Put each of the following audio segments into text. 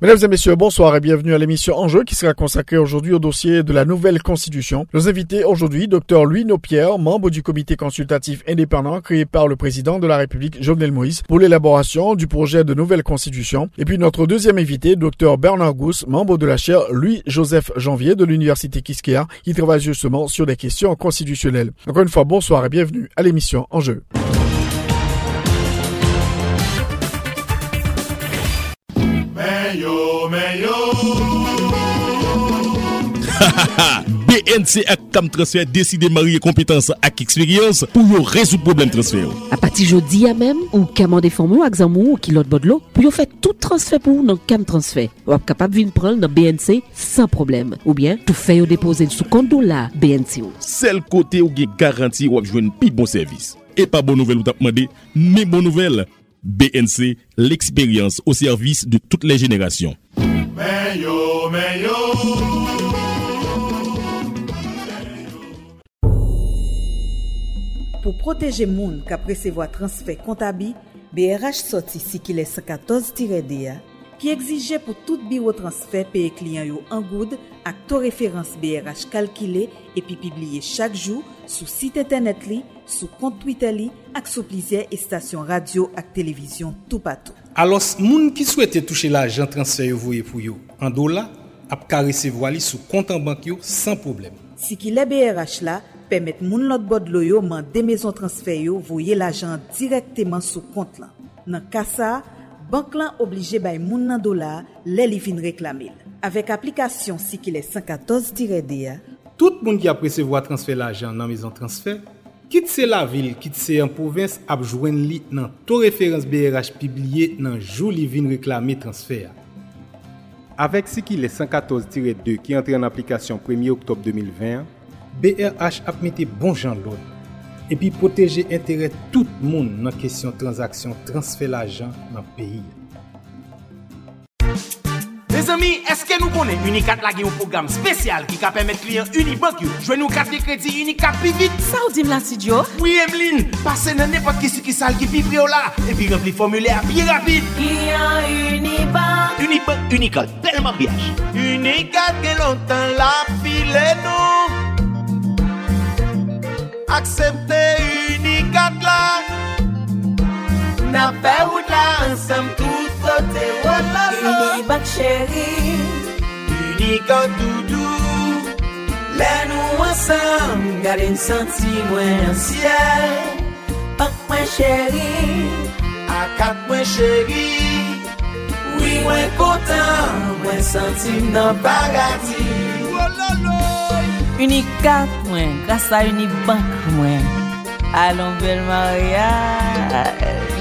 Mesdames et messieurs, bonsoir et bienvenue à l'émission Enjeu qui sera consacrée aujourd'hui au dossier de la nouvelle constitution. Nos invités aujourd'hui, Dr Louis Nopierre, membre du comité consultatif indépendant créé par le président de la République Jovenel Moïse pour l'élaboration du projet de nouvelle constitution. Et puis notre deuxième invité, Dr Bernard Gousse, membre de la chaire Louis-Joseph Janvier de l'Université Kiskeya, qui travaille justement sur des questions constitutionnelles. Encore une fois, bonsoir et bienvenue à l'émission Enjeu. BNC ak kam transfer deside marye kompetanse ak eksperyans pou yo rezout problem transfer. A pati jodi ya mem, ou kamande formou ak zamou ou ki lot bodlo, pou yo fet tout transfer pou nan kam transfer. Wap kapap vin pral nan BNC san problem. Ou bien, tou fe yo depose sou kondo la BNC ou. Sel kote ou ge garanti wap jwen pi bon servis. E pa bon nouvel ou tap mande, me bon nouvel. BNC, l'expérience au service de toutes les générations. Meyo, meyo. Pou proteje moun ka presevo a transfer kontabi, BRH soti si ki le 114-DA ki egzije pou tout biro transfer peye kliyan yo an goud ak to referans BRH kalkile epi pibliye chak jou sou site internet li, sou kont Twitter li ak sou plizye estasyon radio ak televizyon tou patou. Alos, moun ki souwete touche la jan transfer yo voye pou yo an do la, ap ka resevo ali sou kontan bank yo san problem. Si ki le BRH la, pemet moun lot bod lo yo man de mezon transfer yo voye la jan direkteman sou kont lan. Nan kasa, bank lan oblije bay moun nan dola le li vin reklamil. Avèk aplikasyon si ki le 114-D. Tout moun ki apresevo a transfer l'ajan nan mizan transfer, kit se la vil, kit se an povins, apjwen li nan to referans BRH pibliye nan jou li vin reklami transfer. Avèk si ki le 114-2 ki entre an aplikasyon 1 oktob 2020, BRH ap mette bon jan loun. Epi proteje entere tout moun nan kesyon transaksyon transfer la jan nan peyi. Me zami, eske nou konen Unikat lage yon program spesyal ki ka pemet kliyen Unibank yo jwen nou kat de kredi Unikat pi vit? Sa ou dim la si Djo? Oui, Emeline, pase nan nepot ki si ki sal ki pi prio la epi rempli formule a pi rapide. Kliyen Unibank Unibank, Unikat, telman biyaj. Unikat gen lontan la file nou aksepte unikat la. Na pe wout la ansam tout sote wot la Unibak chéri. Unikat doudou. Le nou ansam gade n santi mwen an siel. Pak mwen chéri. Akat mwen chéri. Oui mwen kontan mwen santi m nan paradis Wala la. Unikat mwen Grasa Unibank mwen Alon bel mariage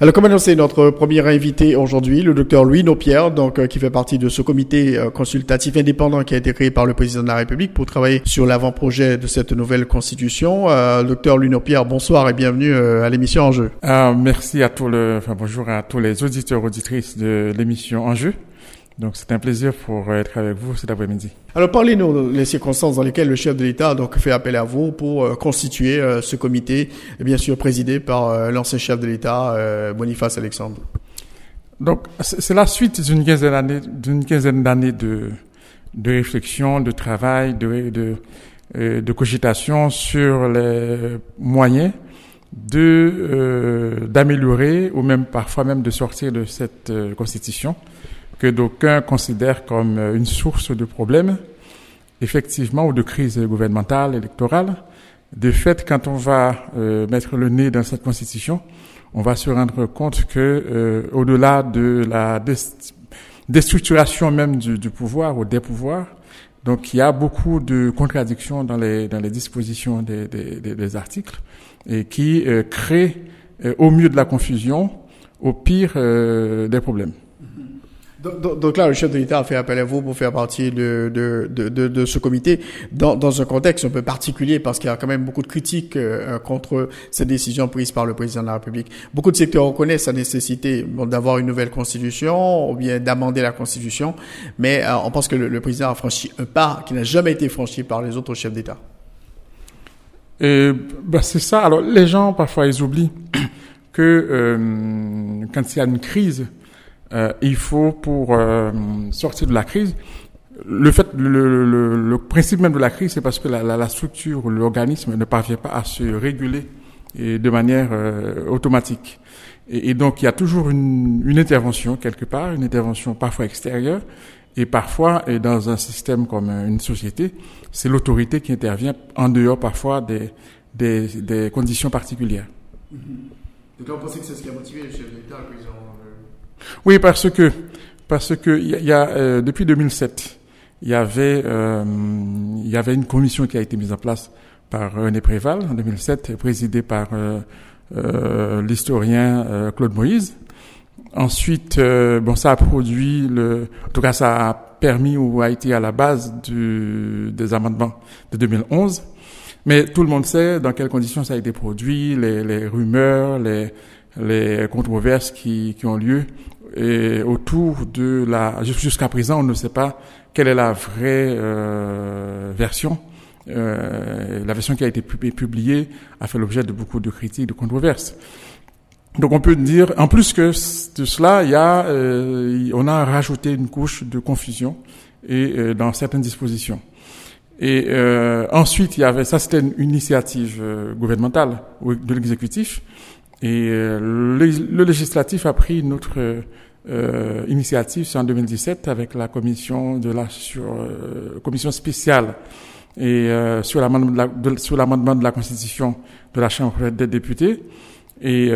Alors, comme annoncé, notre premier invité aujourd'hui, le docteur Louis Nopierre, donc, euh, qui fait partie de ce comité euh, consultatif indépendant qui a été créé par le président de la République pour travailler sur l'avant-projet de cette nouvelle constitution. Euh, docteur Louis Nopierre, bonsoir et bienvenue euh, à l'émission Enjeu. Euh, merci à tous le, enfin, bonjour à tous les auditeurs, auditrices de l'émission Enjeu. Donc, c'est un plaisir pour être avec vous cet après-midi. Alors, parlez-nous des circonstances dans lesquelles le chef de l'État a donc fait appel à vous pour euh, constituer euh, ce comité, et bien sûr présidé par euh, l'ancien chef de l'État, euh, Boniface Alexandre. Donc, c'est la suite d'une quinzaine d'années, d'une quinzaine d'années de, de réflexion, de travail, de, de, euh, de cogitation sur les moyens de euh, d'améliorer ou même parfois même de sortir de cette euh, constitution que d'aucuns considèrent comme euh, une source de problèmes, effectivement, ou de crise gouvernementale, électorale. De fait, quand on va euh, mettre le nez dans cette constitution, on va se rendre compte que, euh, au-delà de la déstructuration même du, pouvoir ou des pouvoirs, Donc il y a beaucoup de contradictions dans les, dispositions des articles et qui euh, créent au mieux de la confusion, au pire des problèmes. Donc, donc, là, le chef de l'État a fait appel à vous pour faire partie de, de, de, de, ce comité dans, dans, un contexte un peu particulier parce qu'il y a quand même beaucoup de critiques euh, contre ces décisions prises par le président de la République. Beaucoup de secteurs reconnaissent la nécessité d'avoir une nouvelle constitution ou bien d'amender la constitution, mais euh, on pense que le, président a franchi un pas qui n'a jamais été franchi par les autres chefs d'État. Bah c'est ça. Alors les gens parfois ils oublient que euh, quand il y a une crise euh, il faut pour euh, sortir de la crise, le fait, le, le, le, principe même de la crise, c'est parce que la, la, la structure, l'organisme ne parvient pas à se réguler et de manière euh, automatique. Et, donc il y a toujours une, une, intervention quelque part, une intervention parfois extérieure, et parfois, et dans un système comme une société, c'est l'autorité qui intervient en dehors parfois des, des, des conditions particulières. Donc on pensez que c'est ce qui a motivé le chef oui, parce que parce que il y a, euh, depuis 2007, il y avait euh, il y avait une commission qui a été mise en place par René Préval en 2007, présidée par euh, euh l'historien euh, Claude Moïse. Ensuite, bon, ça a produit le, en tout cas, ça a permis ou a été à la base du, des amendements de 2011. Mais tout le monde sait dans quelles conditions ça a été produit, les, les rumeurs, les, les controverses qui, qui ont lieu. Et autour de la jusqu'à présent on ne sait pas quelle est la vraie euh, version. Euh, la version qui a été publiée a fait l'objet de beaucoup de critiques de controverses. Donc on peut dire en plus que de cela il y a euh, on a rajouté une couche de confusion et euh, dans certaines dispositions. Et euh, ensuite il y avait ça c'était une initiative euh, gouvernementale de l'exécutif et euh, le, législatif a pris une autre euh, initiative, c'est en 2017 avec la commission de la sur, euh, commission spéciale et euh, sur l'amendement de, la, sur l'amendement de la Constitution de la Chambre des députés. Et,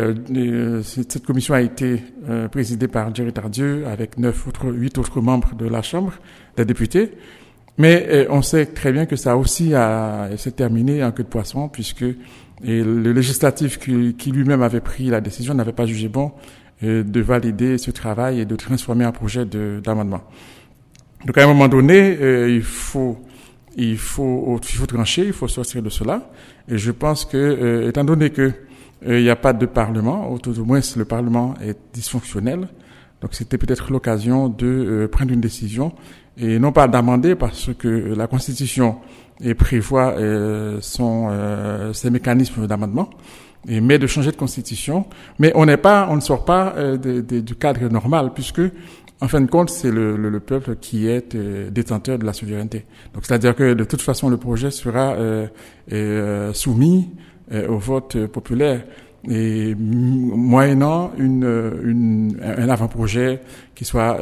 cette commission a été présidée par Jerry Tardieu avec neuf autres, huit autres membres de la Chambre des députés. Mais on sait très bien que ça aussi a, s'est terminé en queue de poisson puisque et le législatif qui, qui lui-même avait pris la décision n'avait pas jugé bon euh, de valider ce travail et de transformer un projet d'amendement. Donc à un moment donné, euh, il faut il faut il faut trancher, il faut sortir de cela. Et je pense que euh, étant donné que il n'y a pas de parlement, ou tout au moins le parlement est dysfonctionnel, donc c'était peut-être l'occasion de prendre une décision et non pas d'amender parce que la Constitution prévoit euh, son, euh, ses mécanismes d'amendement, et mais de changer de constitution. Mais on n'est pas, on ne sort pas euh, du cadre normal, puisque en fin de compte, c'est le, le, le, peuple qui est euh, détenteur de la souveraineté. Donc, c'est-à-dire que de toute façon, le projet sera euh, soumis au vote populaire et moyennant une, une, un avant-projet qui soit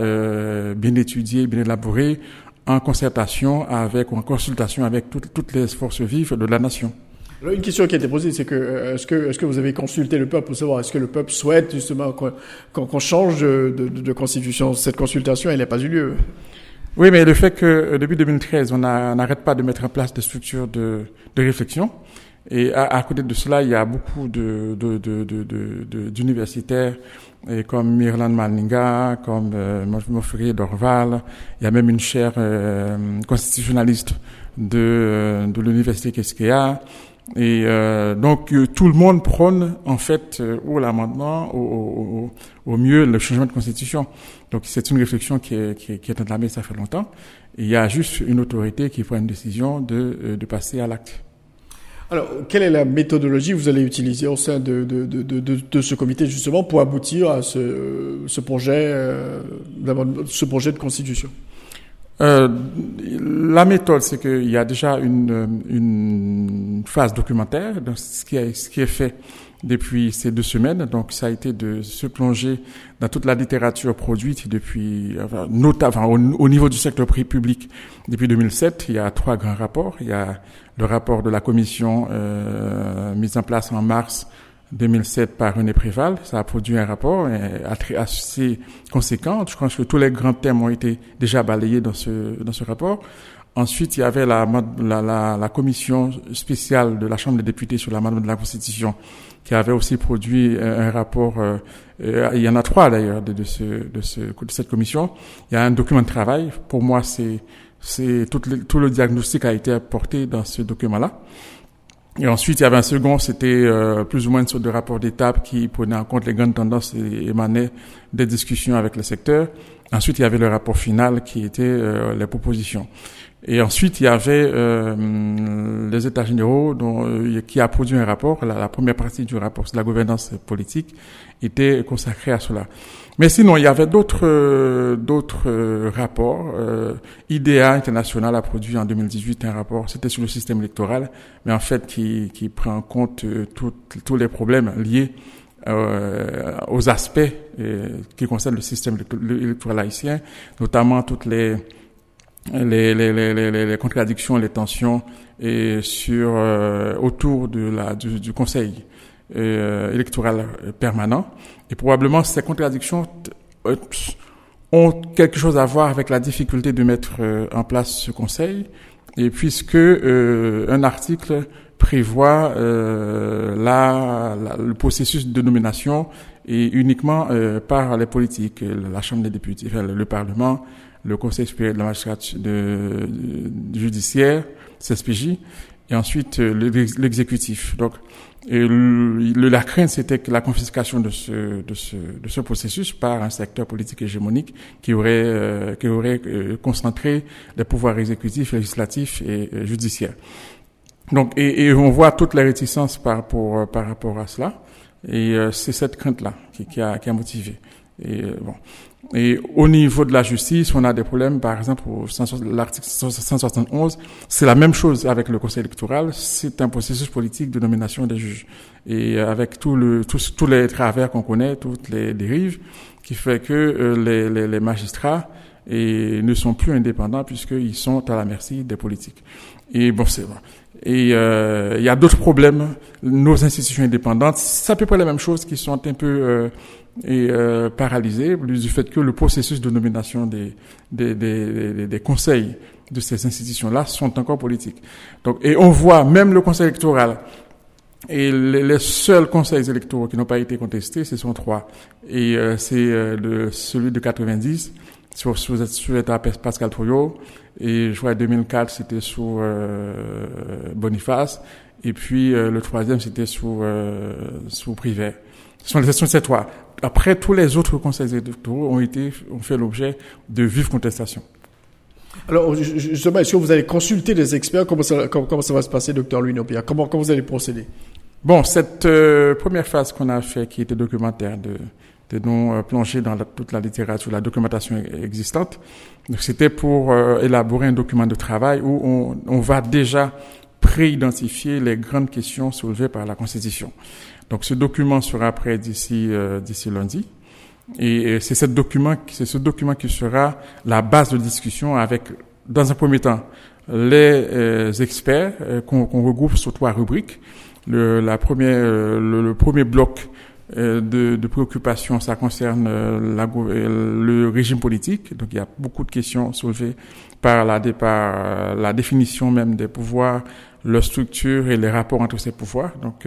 bien étudié, bien élaboré, en concertation avec ou en consultation avec toutes, toutes les forces vives de la nation. Alors, une question qui a été posée, c'est que euh, est-ce que est-ce que vous avez consulté le peuple pour savoir est-ce que le peuple souhaite justement qu'on change de, de, de, constitution? Cette consultation, elle n'a pas eu lieu. Oui, mais le fait que euh, depuis 2013, on n'arrête pas de mettre en place des structures de, de réflexion, et à, à, côté de cela, il y a beaucoup de, d'universitaires et comme Mirland Malninga, comme euh, Dorval, il y a même une chaire euh, constitutionnaliste de, euh, de l'université Keskeya. Et euh, donc tout le monde prône en fait ou l'amendement, au, au, au, mieux le changement de constitution. Donc c'est une réflexion qui est, qui est, qui est entamée ça fait longtemps. il y a juste une autorité qui prend une décision de, de passer à l'acte. Alors, quelle est la méthodologie que vous allez utiliser au sein de, de, de, de, ce comité justement pour aboutir à ce, ce projet, euh, ce projet de constitution? Euh, la méthode, c'est qu'il y a déjà une, une phase documentaire, ce qui, est, ce qui est fait depuis ces deux semaines. Donc, ça a été de se plonger dans toute la littérature produite depuis, enfin, notamment au, au, niveau du secteur public depuis 2007. Il y a trois grands rapports. Il y a le rapport de la commission euh, mise en place en mars 2007 par René Préval. Ça a produit un rapport assez conséquent. Je pense que tous les grands thèmes ont été déjà balayés dans ce, dans ce rapport. Ensuite, il y avait la, la, la, commission spéciale de la Chambre des députés sur la de la Constitution qui avait aussi produit un, rapport. Euh, euh, il y en a trois d'ailleurs de, de, ce, de, ce, de cette commission. Il y a un document de travail. Pour moi, c'est c'est tout, tout le diagnostic a été apporté dans ce document-là. Et ensuite, il y avait un second, c'était euh, plus ou moins une sorte de rapport d'étape qui prenait en compte les grandes tendances et émanait des discussions avec le secteur. Ensuite, il y avait le rapport final qui était euh, les propositions. Et ensuite, il y avait euh, les États généraux dont, euh, qui a produit un rapport. La, première partie du rapport sur la gouvernance politique était consacrée à cela. Mais sinon, il y avait d'autres euh, d'autres rapports. IDEA International a produit en 2018 un rapport. C'était sur le système électoral, mais en fait qui, qui prend en compte tous les problèmes liés aux aspects qui concernent le système électoral haïtien, notamment toutes les les, les, les, les, contradictions, les tensions et sur euh, autour de la du, du Conseil euh, électoral permanent. Et probablement ces contradictions euh, ont quelque chose à voir avec la difficulté de mettre en place ce Conseil, et puisque un article prévoit la, le processus de nomination et uniquement par les politiques, la Chambre des députés, le Parlement le Conseil supérieur de la magistrature de, judiciaire, CSPJ, et ensuite euh, l'exécutif. Donc, la crainte, c'était que la confiscation de ce, de, ce, de ce processus par un secteur politique hégémonique qui aurait, euh, qui aurait euh, concentré les pouvoirs exécutifs, législatifs et judiciaires. Donc, et, on voit toutes les réticences par rapport, par rapport à cela. Et c'est cette crainte-là qui, qui, a, qui a motivé. Et bon, et au niveau de la justice, on a des problèmes, par exemple, l'article 171, c'est la même chose avec le conseil électoral, c'est un processus politique de nomination des juges. Et avec tout le, tous, tous les travers qu'on connaît, toutes les dérives, qui fait que euh, les, les, les, magistrats ne sont plus indépendants puisqu'ils sont à la merci des politiques. Et bon, c'est bon. Et euh, il y a d'autres problèmes. Nos institutions indépendantes, c'est à peu près la même chose qui sont un peu euh, et euh, paralysé du fait que le processus de nomination des, des, des, des conseils de ces institutions-là sont encore politiques. Donc, et on voit même le conseil électoral et les, seuls conseils électoraux qui n'ont pas été contestés, ce sont trois. Et euh, c'est euh, celui de 90 sur, sous l'état Pascal Trouillot et je crois 2004 c'était sous euh, Boniface et puis le troisième c'était sous sous Privé. Ce sont les questions de ces trois après, tous les autres conseils électoraux ont été, ont fait l'objet de vives contestations. Alors, justement, est-ce que vous allez consulter des experts? Comment ça, comment, ça va se passer, docteur Louis Nopia comment, comment vous allez procéder? Bon, cette euh, première phase qu'on a fait, qui était documentaire, de, de nous euh, plonger dans toute la littérature, la documentation existante, c'était pour euh, élaborer un document de travail où on, on va déjà pré-identifier les grandes questions soulevées par la Constitution. Donc ce document sera prêt d'ici euh, d'ici lundi. Et c'est ce document, c'est ce document qui sera la base de discussion avec, dans un premier temps, les euh, experts euh, qu'on regroupe sur trois rubriques. Le, la première, le, premier bloc de, de préoccupation, ça concerne la, le régime politique. Donc il y a beaucoup de questions soulevées par la, par la définition même des pouvoirs, leur structure et les rapports entre ces pouvoirs. Donc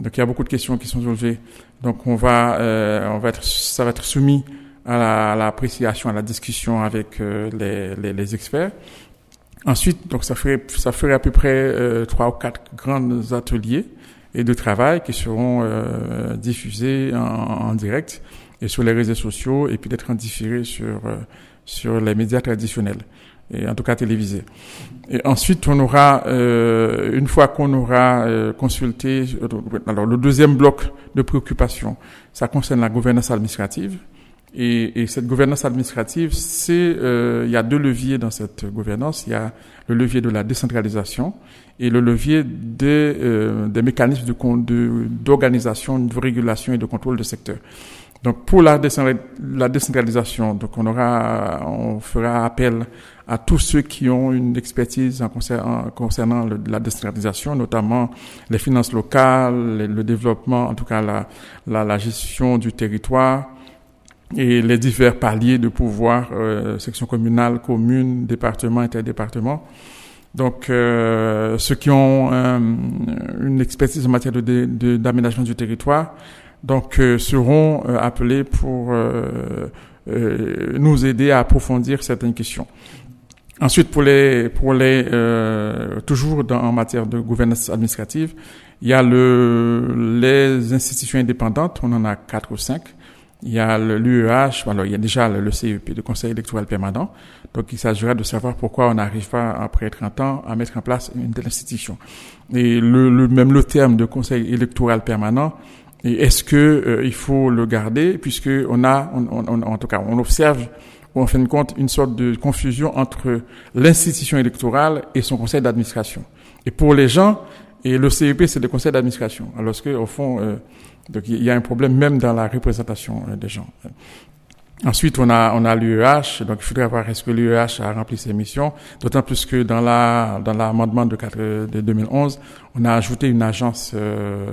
donc il y a beaucoup de questions qui sont soulevées. Donc on va, euh, on va être, ça va être soumis à l'appréciation, à la discussion avec euh, les, les, les, experts. Ensuite, donc ça ferait, ça ferait à peu près euh, trois ou quatre grands ateliers et de travail qui seront euh, diffusés en, en, direct et sur les réseaux sociaux et puis d'être différés sur sur les médias traditionnels et en tout cas télévisé. Et ensuite, on aura, euh, une fois qu'on aura euh, consulté, euh, alors le deuxième bloc de préoccupation, ça concerne la gouvernance administrative. Et, et cette gouvernance administrative, c'est, euh, il y a deux leviers dans cette gouvernance. Il y a le levier de la décentralisation et le levier des, euh, des mécanismes de, d'organisation, de régulation et de contrôle du secteur. Donc pour la, décentralisation, donc on aura, on fera appel à tous ceux qui ont une expertise en concernant, la décentralisation, notamment les finances locales, le, développement, en tout cas la, gestion du territoire, et les divers paliers de pouvoir, euh, section communale, commune, département, interdépartement. Donc, euh, ceux qui ont euh, une expertise en matière de, d'aménagement du territoire, donc euh, seront appelés pour nous aider à approfondir certaines questions. Ensuite, pour les, pour les, toujours dans, en matière de gouvernance administrative, il y a le, les institutions indépendantes, on en a quatre ou cinq. Il y a l'UEH, alors il y a déjà le CEP, le Conseil électoral permanent. Donc il s'agira de savoir pourquoi on n'arrive pas, après 30 ans, à mettre en place une telle institution. Et le, le même le terme de Conseil électoral permanent, est-ce que euh, il faut le garder, puisque on a, on, on, en tout cas, on observe en fin de compte une sorte de confusion entre l'institution électorale et son conseil d'administration. Et pour les gens, et le CEP, c'est le conseil d'administration. Alors que, au fond, euh, donc il y a un problème même dans la représentation euh, des gens. Ensuite, on a on a l'UEH, donc il faudrait voir est-ce que l'UEH a rempli ses missions. D'autant plus que dans la dans l'amendement de, de 2011, on a ajouté une agence euh,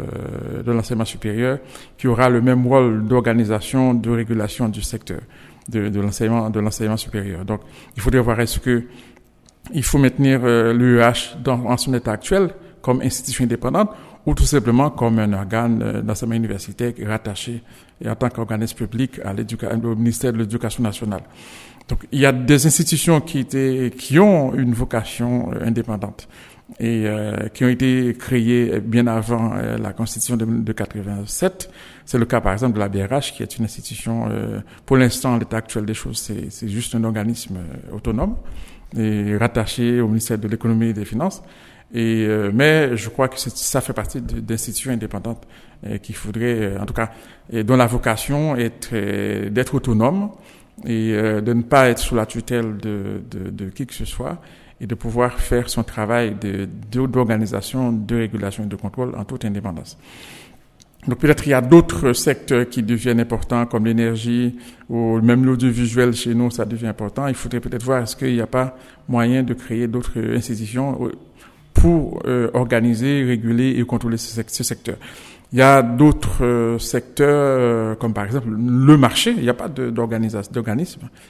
de l'enseignement supérieur qui aura le même rôle d'organisation, de régulation du secteur de, de l'enseignement de l'enseignement supérieur. Donc, il faudrait voir est-ce que il faut maintenir euh, l'UEH dans en son état actuel comme institution indépendante ou tout simplement comme un organe euh, d'enseignement universitaire rattaché et en tant qu'organisme public à au ministère de l'Éducation nationale. Donc il y a des institutions qui étaient qui ont une vocation euh, indépendante et euh, qui ont été créées bien avant la Constitution de, de 87. C'est le cas par exemple de la BRH qui est une institution, pour l'instant l'état actuel des choses, c'est juste un organisme autonome et rattaché au ministère de l'économie et des finances. Et, euh, mais je crois que ça fait partie d'institutions indépendantes euh, qu'il faudrait, euh, en tout cas, et dont la vocation est d'être autonome et de ne pas être sous la tutelle de, de, de, qui que ce soit et de pouvoir faire son travail d'organisation, de, de régulation et de contrôle en toute indépendance. Donc peut-être il y a d'autres secteurs qui deviennent importants comme l'énergie ou même l'audiovisuel chez nous, ça devient important. Il faudrait peut-être voir est-ce qu'il n'y a pas moyen de créer d'autres institutions pour euh, organiser, réguler et contrôler ce, secteur. Il y a d'autres euh, secteurs, euh, comme par exemple le marché. Il n'y a pas d'organisme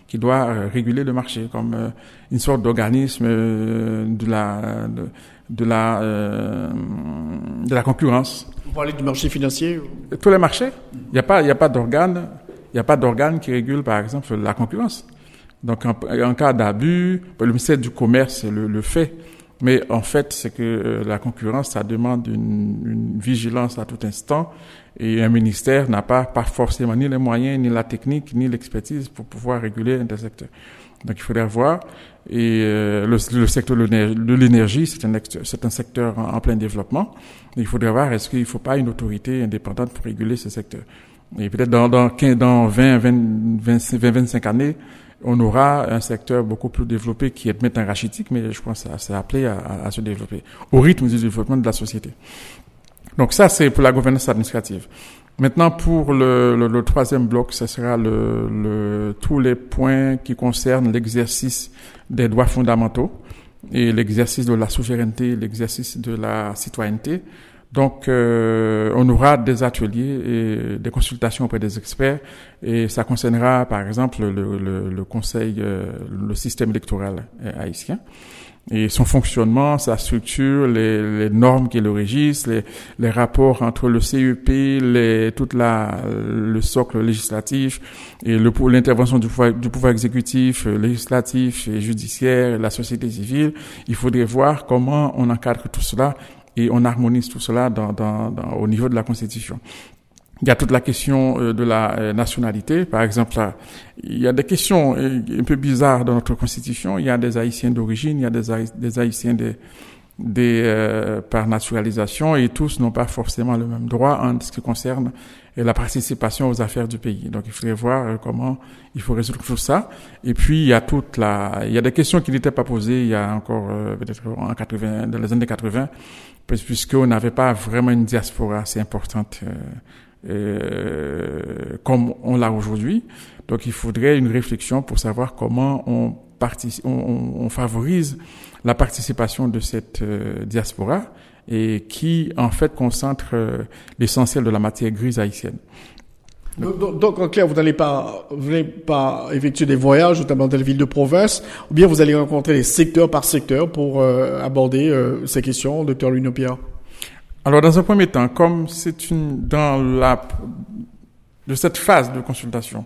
qui doit réguler le marché, comme une sorte d'organisme de la de, de la de la concurrence. Vous parlez du marché financier Tous les marchés. Il n'y a pas il y a pas d'organe il n'y a pas d'organe qui régule par exemple la concurrence. Donc en, en cas d'abus, le ministère du commerce le, le fait mais en fait, c'est que euh, la concurrence, ça demande une, une, vigilance à tout instant. Et un ministère n'a pas, pas forcément ni les moyens, ni la technique, ni l'expertise pour pouvoir réguler un secteur. Donc il faudrait voir. Et euh, le, le, secteur de l'énergie, c'est un, un secteur en, plein développement. il faudrait voir est-ce qu'il ne faut pas une autorité indépendante pour réguler ce secteur? Et peut-être dans, dans, 15, dans 20, 20, 20, 20, 25 années, on aura un secteur beaucoup plus développé qui est maintenant rachitique, mais je pense que c'est appelé à, se développer au rythme du développement de la société. Donc ça, c'est pour la gouvernance administrative. Maintenant, pour le, troisième bloc, ce sera tous les points qui concernent l'exercice des droits fondamentaux et l'exercice de la souveraineté, l'exercice de la citoyenneté. Donc, euh, on aura des ateliers et des consultations auprès des experts et ça concernera, par exemple, le, le, le conseil, euh, le système électoral euh, haïtien et son fonctionnement, sa structure, les, les normes qui le régissent, les, les, rapports entre le CEP, les, toute la, le socle législatif et l'intervention du pouvoir, du pouvoir exécutif, législatif et judiciaire, la société civile. Il faudrait voir comment on encadre tout cela et on harmonise tout cela dans, dans, dans, au niveau de la Constitution. Il y a toute la question euh, de la euh, nationalité. Par exemple, il y a des questions euh, un peu bizarres dans notre Constitution. Il y a des Haïtiens d'origine, il y a des, Haïtiens des, des, euh, par naturalisation et tous n'ont pas forcément le même droit en ce qui concerne la participation aux affaires du pays. Donc il faudrait voir comment il faut résoudre tout ça. Et puis il y a toute la, il y a des questions qui n'étaient pas posées il y a encore peut-être en 80, dans les années 80 puisqu'on n'avait pas vraiment une diaspora assez importante euh, euh, comme on l'a aujourd'hui. Donc il faudrait une réflexion pour savoir comment on, on, on favorise la participation de cette euh, diaspora et qui en fait concentre l'essentiel de la matière grise haïtienne. Donc, en clair, vous n'allez pas, pas effectuer des voyages, notamment dans les villes de province, ou bien vous allez rencontrer les secteurs par secteur pour euh, aborder euh, ces questions, docteur Louis Pierre Alors, dans un premier temps, comme c'est une dans la de cette phase de consultation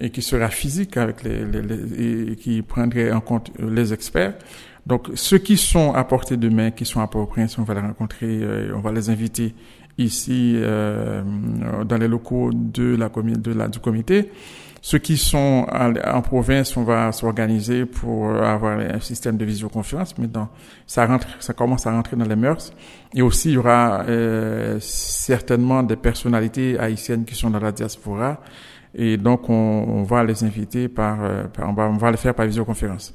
et qui sera physique avec les, les, les et qui prendrait en compte les experts. Donc, ceux qui sont à portée de main, qui sont à Port-au-Prince, on va les rencontrer, on va les inviter ici euh, dans les locaux de la, de la, du comité. Ceux qui sont en, province, on va s'organiser pour avoir un système de visioconférence. Mais dans, ça rentre, ça commence à rentrer dans les mœurs. Et aussi, il y aura euh, certainement des personnalités haïtiennes qui sont dans la diaspora. Et donc, on, on va les inviter par, euh, par, on, va, on va les faire par visioconférence.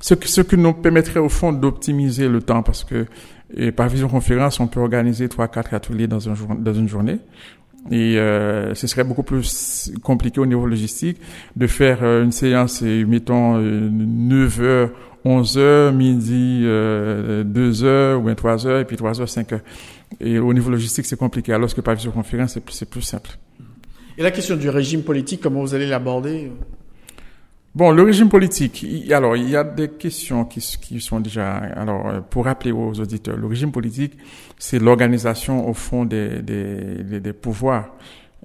Ce, ce qui nous permettrait au fond d'optimiser le temps parce que et par visioconférence, on peut organiser trois, quatre ateliers dans, un jour, dans une journée. Et euh, ce serait beaucoup plus compliqué au niveau logistique de faire euh, une séance, mettons, 9 euh, heures, 11 heures, midi, euh, 2 heures, ou bien 3 heures, et puis 3 heures, 5 heures. Et au niveau logistique, c'est compliqué, alors que par visioconférence, c'est plus, plus simple. Et la question du régime politique, comment vous allez l'aborder? Bon, le régime politique, alors il y a des questions qui, sont déjà, alors euh, pour rappeler aux auditeurs, le régime politique, c'est l'organisation au fond des, des, des, pouvoirs.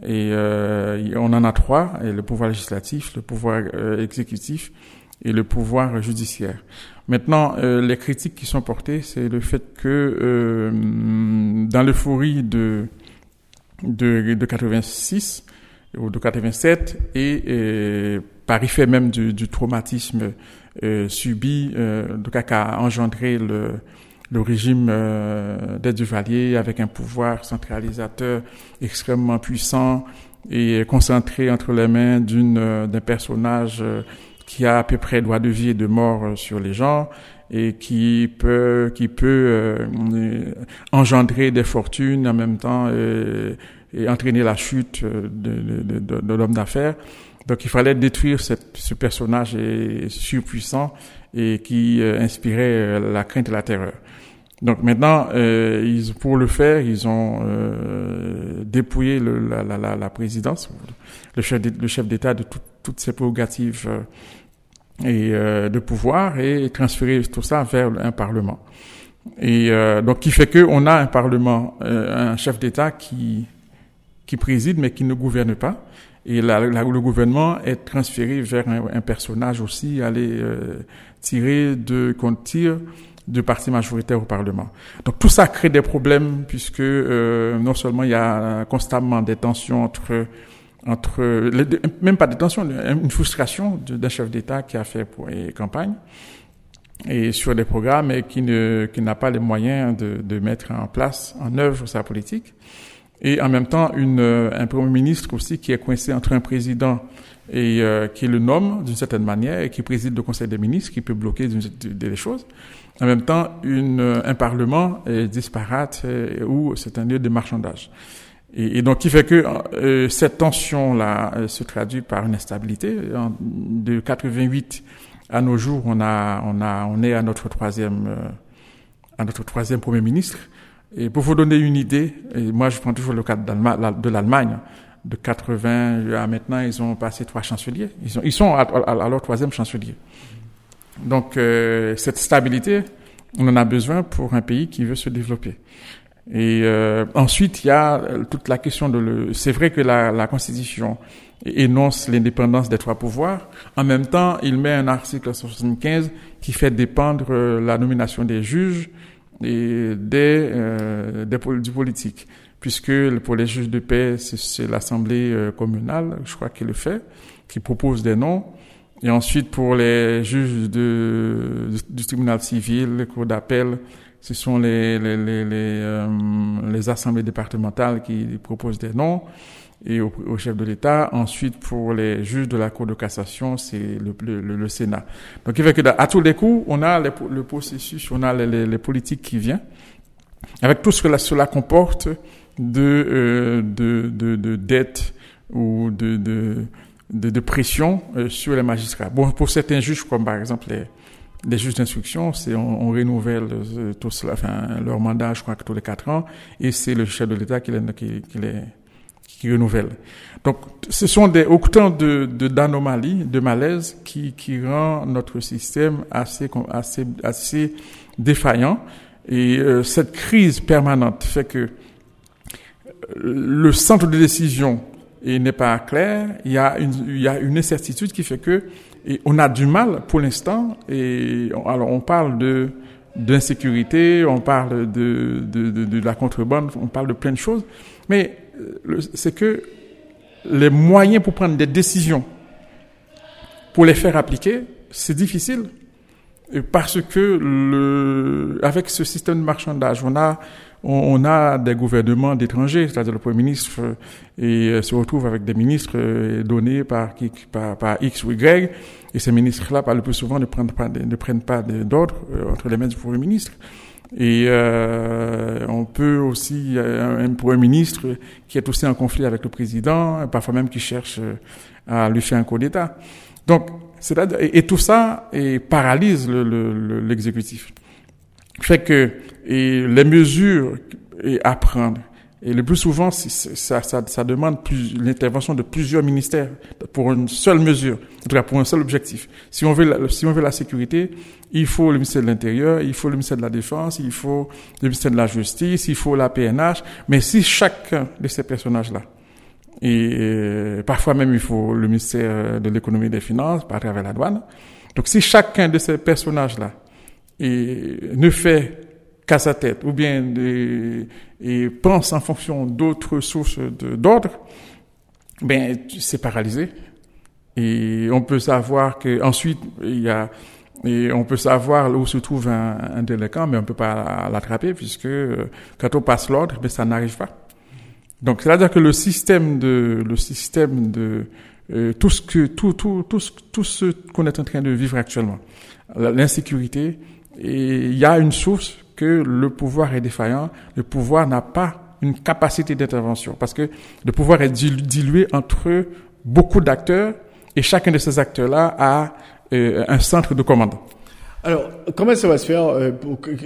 Et euh, on en a trois, le pouvoir législatif, le pouvoir euh, exécutif et le pouvoir judiciaire. Maintenant, euh, les critiques qui sont portées, c'est le fait que dans l'euphorie de, de, de 86 ou de 87 et, et par effet même du, du traumatisme euh, subi, euh, donc a engendré le, le régime euh, des Duvalier avec un pouvoir centralisateur extrêmement puissant et concentré entre les mains d'une euh, d'un personnage euh, qui a à peu près droit de vie et de mort sur les gens et qui peut qui peut engendrer des fortunes en même temps et entraîner la chute de, de, de, de l'homme d'affaires. Donc il fallait détruire ce personnage surpuissant et qui euh, inspirait euh, la crainte et la terreur. Donc maintenant, euh, pour le faire, ils ont dépouillé la, présidence, le chef, d'État de tout, toutes ses prérogatives et de pouvoir et transféré tout ça vers un parlement. Et donc qui fait que on a un parlement, un chef d'État qui qui préside mais qui ne gouverne pas et la, le gouvernement est transféré vers un, personnage aussi, aller euh, tirer de, qu'on tire de partis majoritaires au Parlement. Donc tout ça crée des problèmes puisque euh, non seulement il y a constamment des tensions entre entre même pas des tensions, une frustration d'un chef d'État qui a fait pour une campagne et sur des programmes et qui ne qui n'a pas les moyens de, de mettre en place en œuvre sa politique et en même temps une, euh, un premier ministre aussi qui est coincé entre un président et euh, qui le nomme d'une certaine manière et qui préside le Conseil des ministres, qui peut bloquer des choses. En même temps, une, euh, un parlement disparate où c'est un lieu de marchandage. Et, donc, qui fait que cette tension-là se traduit par une instabilité. de 88 à nos jours, on a, on a, on est à notre troisième, à notre troisième premier ministre. Et pour vous donner une idée, et moi je prends toujours le cas de l'Allemagne, de 80 à maintenant, ils ont passé trois chanceliers. Ils, sont, à, à, leur troisième chancelier. Donc euh, cette stabilité, on en a besoin pour un pays qui veut se développer. Et euh, ensuite, il y a toute la question de le. C'est vrai que la, la Constitution énonce l'indépendance des trois pouvoirs. En même temps, il met un article 75 qui fait dépendre la nomination des juges et des, euh, du politique, puisque pour les juges de paix, c'est l'Assemblée euh, communale, je crois, qui le fait, qui propose des noms. Et ensuite, pour les juges de, du tribunal civil, les cours d'appel, ce sont les, les, les, les, euh, les assemblées départementales qui proposent des noms et au, au chef de l'État. Ensuite, pour les juges de la Cour de cassation, c'est le, le, le, Sénat. Donc, il fait que à tous les coups, on a le processus, on a les, les, politiques qui viennent, avec tout ce que cela comporte de, euh, de, de, de dette ou de, de, de, pression euh, sur les magistrats. Bon, pour certains juges, comme par exemple les, les juges d'instruction, c'est on, on, renouvelle euh, tout cela, enfin, leur mandat, je crois que tous les quatre ans, et c'est le chef de l'État les, qui, qui les qui renouvelle. Donc, ce sont des autant de d'anomalies, de, malaise qui qui rend notre système assez assez assez défaillant. Et euh, cette crise permanente fait que euh, le centre de décision n'est pas clair. Il y a une il y a une incertitude qui fait que on a du mal pour l'instant. Et alors on parle de d'insécurité, on parle de, de, de, de la contrebande, on parle de plein de choses, mais c'est que les moyens pour prendre des décisions, pour les faire appliquer, c'est difficile. Parce que avec ce système de marchandage, on a, on, a des gouvernements d'étrangers, c'est-à-dire le Premier ministre et euh, se retrouve avec des ministres euh, donnés par, par, par X ou Y, et ces ministres-là, le plus souvent, ne prennent pas, ne prennent pas d'ordre euh, entre les mains du Premier ministre. Et euh, on peut aussi un, un premier ministre qui est aussi en conflit avec le président, parfois même qui cherche euh, à lui faire un coup d'État. Donc, c'est-à-dire et, tout ça et paralyse l'exécutif. Le, fait que et les mesures à prendre et le plus souvent, ça, ça, ça demande l'intervention de plusieurs ministères pour une seule mesure, pour un seul objectif. Si on veut la, si on veut la sécurité, il faut le ministère de l'Intérieur, il faut le ministère de la Défense, il faut le ministère de la Justice, il faut la PNH. Mais si chacun de ces personnages-là, et parfois même il faut le ministère de l'Économie et des Finances par travers la douane. Donc si chacun de ces personnages-là ne fait qu'à sa tête, ou bien et pense en fonction d'autres sources d'ordre, ben c'est paralysé. Et on peut savoir que ensuite il y a et on peut savoir où se trouve un, un mais on peut pas l'attraper puisque euh, quand on passe l'ordre, ben ça n'arrive pas. Donc c'est-à-dire que le système de le système de euh, tout ce que tout tout tout tout ce qu'on est en train de vivre actuellement, l'insécurité, et il y a une source que le pouvoir est défaillant, le pouvoir n'a pas une capacité d'intervention parce que le pouvoir est dilué entre beaucoup d'acteurs et chacun de ces acteurs-là a euh, un centre de commande. Alors, comment ça va se faire euh,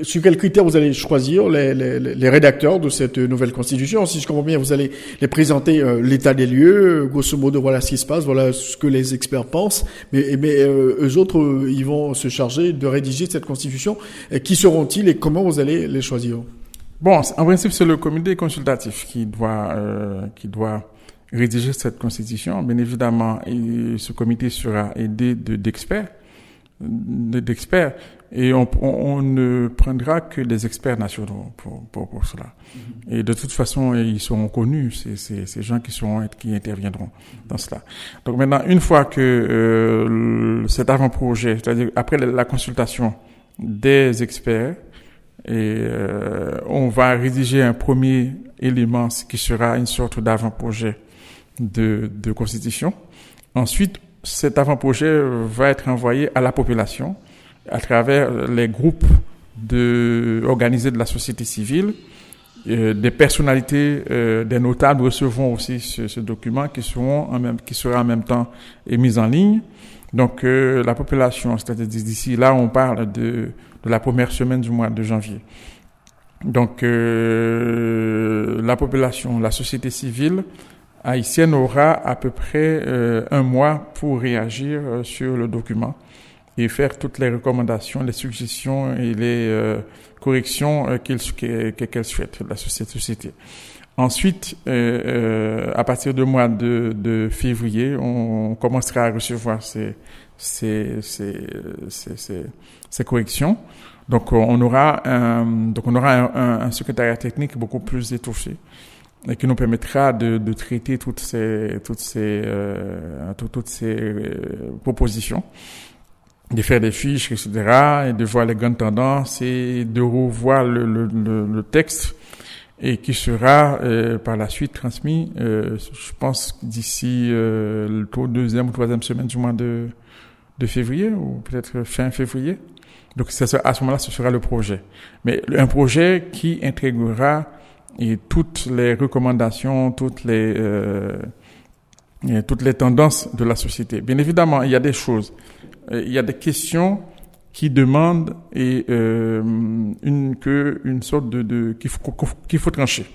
Sur quels critères vous allez choisir les, les, les, rédacteurs de cette nouvelle constitution? Si je comprends bien, vous allez les présenter euh, l'état des lieux, grosso modo, voilà ce qui se passe, voilà ce que les experts pensent. Mais, mais euh, eux autres, ils vont se charger de rédiger cette constitution. Qui seront-ils et comment vous allez les choisir? Bon, en principe, c'est le comité consultatif qui doit qui doit rédiger cette constitution. Bien évidemment, ce comité sera aidé d'experts d'experts et on, on, ne prendra que des experts nationaux pour, pour, pour cela. Mm-hmm. Et de toute façon, ils seront connus, ces, ces, gens qui seront qui interviendront dans cela. Donc maintenant, une fois que euh, cet avant-projet, c'est-à-dire après la consultation des experts, et euh, on va rédiger un premier élément qui sera une sorte d'avant-projet de, de constitution. Ensuite, cet avant-projet va être envoyé à la population à travers les groupes de, organisés de la société civile. Euh, des personnalités, euh, des notables recevront aussi ce, ce, document qui, seront en même, qui sera en même temps mis en ligne. Donc euh, la population, c'est-à-dire d'ici là, on parle de, de la première semaine du mois de janvier. Donc euh, la population, la société civile haïtienne aura à peu près euh, un mois pour réagir euh, sur le document et faire toutes les recommandations, les suggestions et les euh, corrections qu'elle qu'elle souhaite, la société. Ensuite, à partir du mois de, de, février, on commencera à recevoir ces, ces, ces, ces, ces corrections. Donc, on aura un, donc on aura un, un secrétariat technique beaucoup plus étoffé et qui nous permettra de, de traiter toutes ces toutes ces euh, toutes, ces euh, propositions de faire des fiches etc et de voir les grandes tendances et de revoir le, le, le, texte et qui sera euh, par la suite transmis euh, je pense d'ici euh, le deuxième ou troisième semaine du mois de de février ou peut-être fin février. Donc ça, à ce moment-là ce sera le projet. Mais un projet qui intégrera et toutes les recommandations, toutes les euh, toutes les tendances de la société. Bien évidemment, il y a des choses, euh, il y a des questions qui demandent et euh, une que une sorte de, de qu'il faut qu'il faut trancher.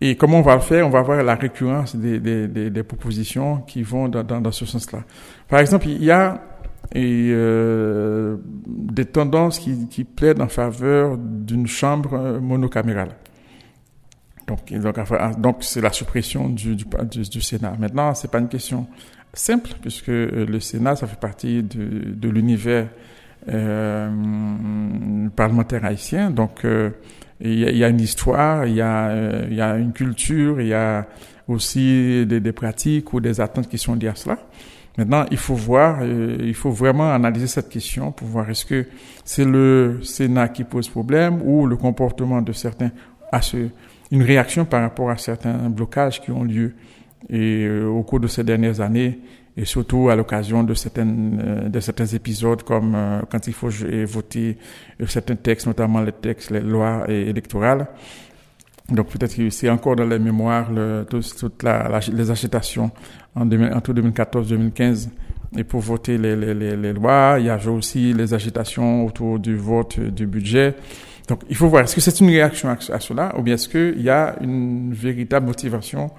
Et comment on va le faire? On va voir la récurrence des, des, des, propositions qui vont dans, dans, ce sens-là. Par exemple, il y a euh, des tendances qui, qui plaident en faveur d'une chambre monocamérale. Donc, donc, c'est la suppression du, du, du, du Sénat. Maintenant, c'est pas une question simple puisque euh, le Sénat, ça fait partie de, de l'univers euh, parlementaire haïtien. Donc, euh, il y, a, y, a, une histoire, il y a, euh, il y a une culture, il y a aussi des, des, pratiques ou des attentes qui sont liées à cela. Maintenant, il faut voir, euh, il faut vraiment analyser cette question pour voir est-ce que c'est le Sénat qui pose problème ou le comportement de certains à ce, une réaction par rapport à certains blocages qui ont lieu et euh, au cours de ces dernières années et surtout à l'occasion de certaines euh, de certains épisodes comme euh, quand il faut voter certains textes notamment les textes les lois électorales. Donc peut-être que c'est encore dans les mémoires le, toute la, les agitations en entre 2014-2015 et pour voter les, les, les, lois il y avait aussi les agitations autour du vote du budget donc il faut voir est-ce que c'est une réaction à, cela ou bien est-ce qu'il y a une véritable motivation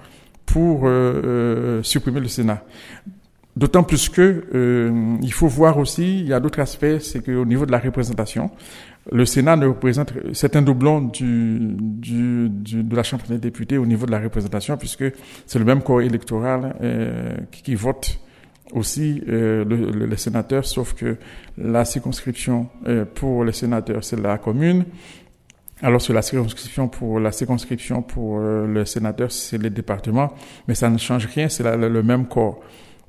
pour euh, euh, supprimer le Sénat? D'autant plus que euh, il faut voir aussi, il y a d'autres aspects, c'est qu'au niveau de la représentation, le Sénat ne représente, c'est un doublon du, du, du, de la Chambre des députés au niveau de la représentation, puisque c'est le même corps électoral euh, qui, qui, vote aussi euh, le, le, les sénateurs, sauf que la circonscription euh, pour les sénateurs, c'est la commune, alors sur la circonscription pour la circonscription pour euh, le sénateur, c'est le département, mais ça ne change rien, c'est le, même corps.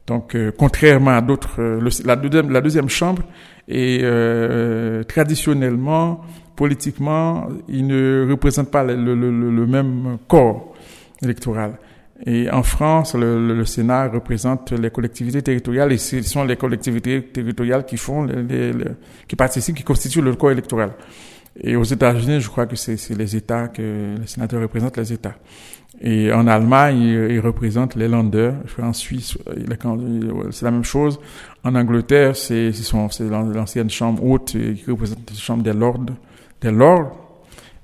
Donc, euh, contrairement à d'autres, euh, la, deuxième, la deuxième chambre est euh, traditionnellement, politiquement, il ne représente pas le, le, même corps électoral. Et en France, le, Sénat représente les collectivités territoriales et ce sont les collectivités territoriales qui font, les, les, les, qui participent, qui constituent le corps électoral. Et aux États-Unis, je crois que c'est les États que les sénateurs représentent les États. Et en Allemagne, ils, ils représentent les Länder. En Suisse, c'est la même chose. En Angleterre, c'est l'ancienne chambre haute qui représente la chambre des lords. Des lords.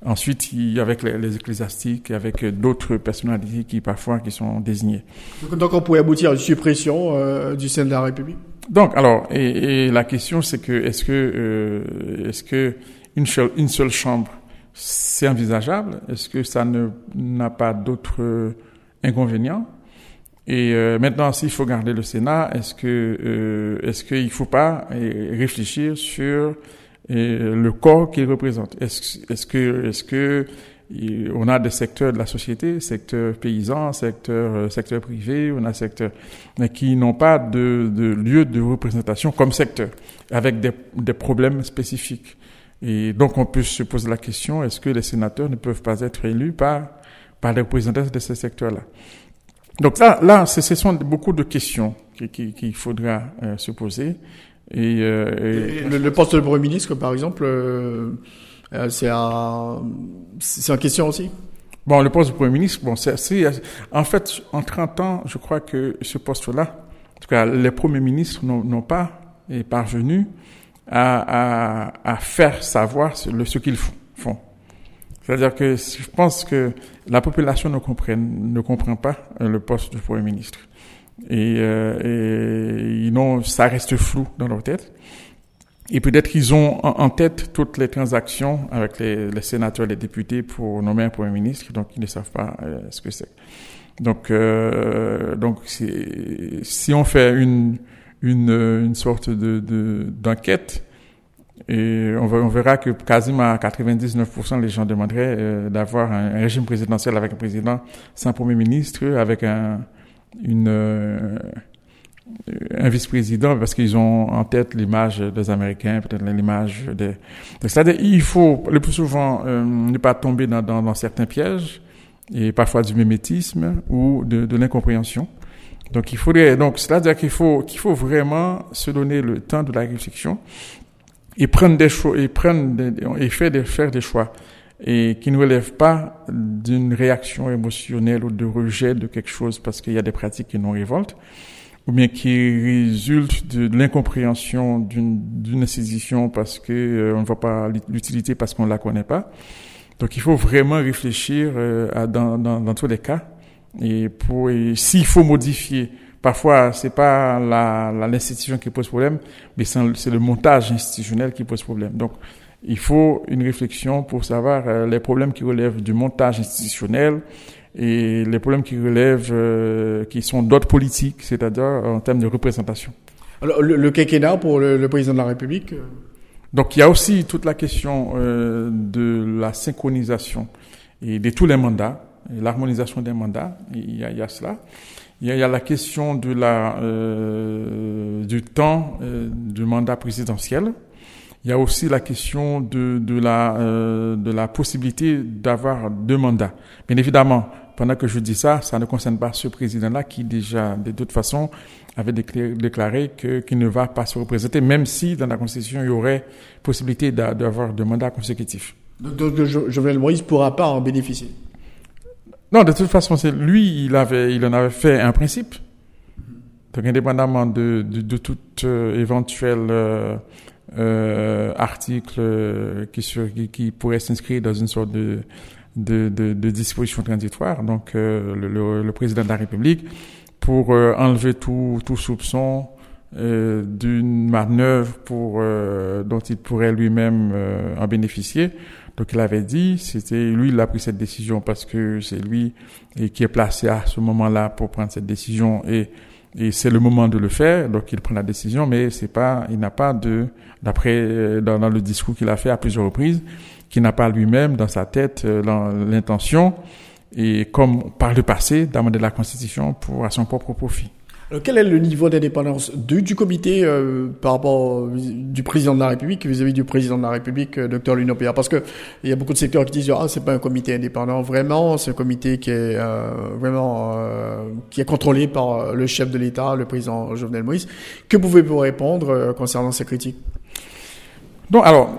Ensuite, il y avec les, les ecclésiastiques, avec d'autres personnalités qui parfois qui sont désignées. Donc, donc on pourrait aboutir à une suppression euh, du Sénat de la République? Donc, alors, et, et la question c'est que est-ce que euh, est-ce que une seule, une seule chambre, c'est envisageable? Est-ce que ça n'a pas d'autres inconvénients? Et euh, maintenant, s'il faut garder le Sénat, est-ce que euh, est-ce qu'il ne faut pas euh, réfléchir sur euh, le corps qu'il représente Est-ce est-ce que est-ce que on a des secteurs de la société, secteur paysan, secteur secteur privé, on a secteur qui n'ont pas de, de lieu de représentation comme secteur, avec des, des problèmes spécifiques. Et donc, on peut se poser la question, est-ce que les sénateurs ne peuvent pas être élus par, par les représentants de ces secteurs-là? Donc là, là ce sont beaucoup de questions qu'il qui, qui faudra euh, se poser. Et, euh, et le, le, poste de Premier ministre, par exemple, euh, euh c'est un, c'est en question aussi Bon, le poste de Premier ministre, bon, c'est, en fait, en 30 ans, je crois que ce poste-là, en tout cas, les premiers ministres n'ont pas est parvenu à, à, à faire savoir le, ce qu'ils font. C'est-à-dire que je pense que la population ne comprend, ne comprend pas le poste du Premier ministre. Et, euh, et non, ça reste flou dans leur tête. Et peut-être qu'ils ont en, tête toutes les transactions avec les, les, sénateurs, les députés pour nommer un Premier ministre, donc ils ne savent pas euh, ce que c'est. Donc, euh, donc si on fait une, une, une sorte de, d'enquête et on, verra que quasiment à 99% les gens demanderaient euh, d'avoir un, régime présidentiel avec un président sans premier ministre, avec un, une, euh, un vice-président, parce qu'ils ont en tête l'image des Américains, peut-être l'image des... C'est-à-dire il faut le plus souvent euh, ne pas tomber dans, dans, dans, certains pièges, et parfois du mimétisme ou de, de l'incompréhension. Donc il faudrait donc c'est-à-dire qu'il faut qu'il faut vraiment se donner le temps de la réflexion et prendre des choix et prendre des, et faire des faire des choix et qui ne relèvent pas d'une réaction émotionnelle ou de rejet de quelque chose parce qu'il y a des pratiques qui nous révoltent ou bien qui résultent de, l'incompréhension d'une décision parce que euh, on ne voit pas l'utilité parce qu'on la connaît pas Donc il faut vraiment réfléchir à, dans, dans, dans, tous les cas. Et pour s'il faut modifier, parfois c'est pas la l'institution qui pose problème, mais c'est le montage institutionnel qui pose problème. Donc il faut une réflexion pour savoir les problèmes qui relèvent du montage institutionnel, et les problèmes qui relèvent, euh, qui sont d'autres politiques, c'est-à-dire en termes de représentation. Alors, le, le quinquennat pour le, président de la République euh, Donc il y a aussi toute la question euh, de la synchronisation et de tous les mandats, l'harmonisation des mandats, il y, a, il y a cela. Il y a, il y a, la question de la, euh, du temps euh, du mandat présidentiel. Il y a aussi la question de, de la, euh, de la possibilité d'avoir deux mandats. Bien évidemment, pendant que je dis ça, ça ne concerne pas ce président-là qui déjà, de toute façon, avait déclaré qu'il ne va pas se représenter, même si dans la Constitution, il y aurait possibilité d'avoir deux mandats consécutifs. Donc, Jovenel Moïse ne pourra pas en bénéficier Non, de toute façon, c'est lui, il, avait, il en avait fait un principe. Donc, indépendamment de, de, de toute euh, éventuelle euh, euh article qui, sur, qui, qui pourrait s'inscrire dans une sorte de de, de, de dispositions transitoires. Donc, euh, le, le, président de la République, pour euh, enlever tout, tout soupçon euh, d'une manœuvre pour dont il pourrait lui-même en bénéficier. Donc, il avait dit, c'était lui, il a pris cette décision parce que c'est lui qui est placé à ce moment-là pour prendre cette décision et et c'est le moment de le faire, donc il prend la décision, mais c'est pas, il n'a pas de, d'après dans, dans, le discours qu'il a fait à plusieurs reprises, qui n'a pas lui-même dans sa tête euh, l'intention, et comme par le passé, d'amender la Constitution pour à son propre profit. Alors, quel est le niveau d'indépendance du, comité euh, par rapport du président de la République vis-à-vis du président de la République, euh, docteur Lunopéa Parce que il y a beaucoup de secteurs qui disent ah c'est pas un comité indépendant vraiment, c'est un comité qui est euh, vraiment euh, qui est contrôlé par le chef de l'État, le président Jovenel Moïse. Que pouvez-vous répondre concernant ces critiques? Donc, alors,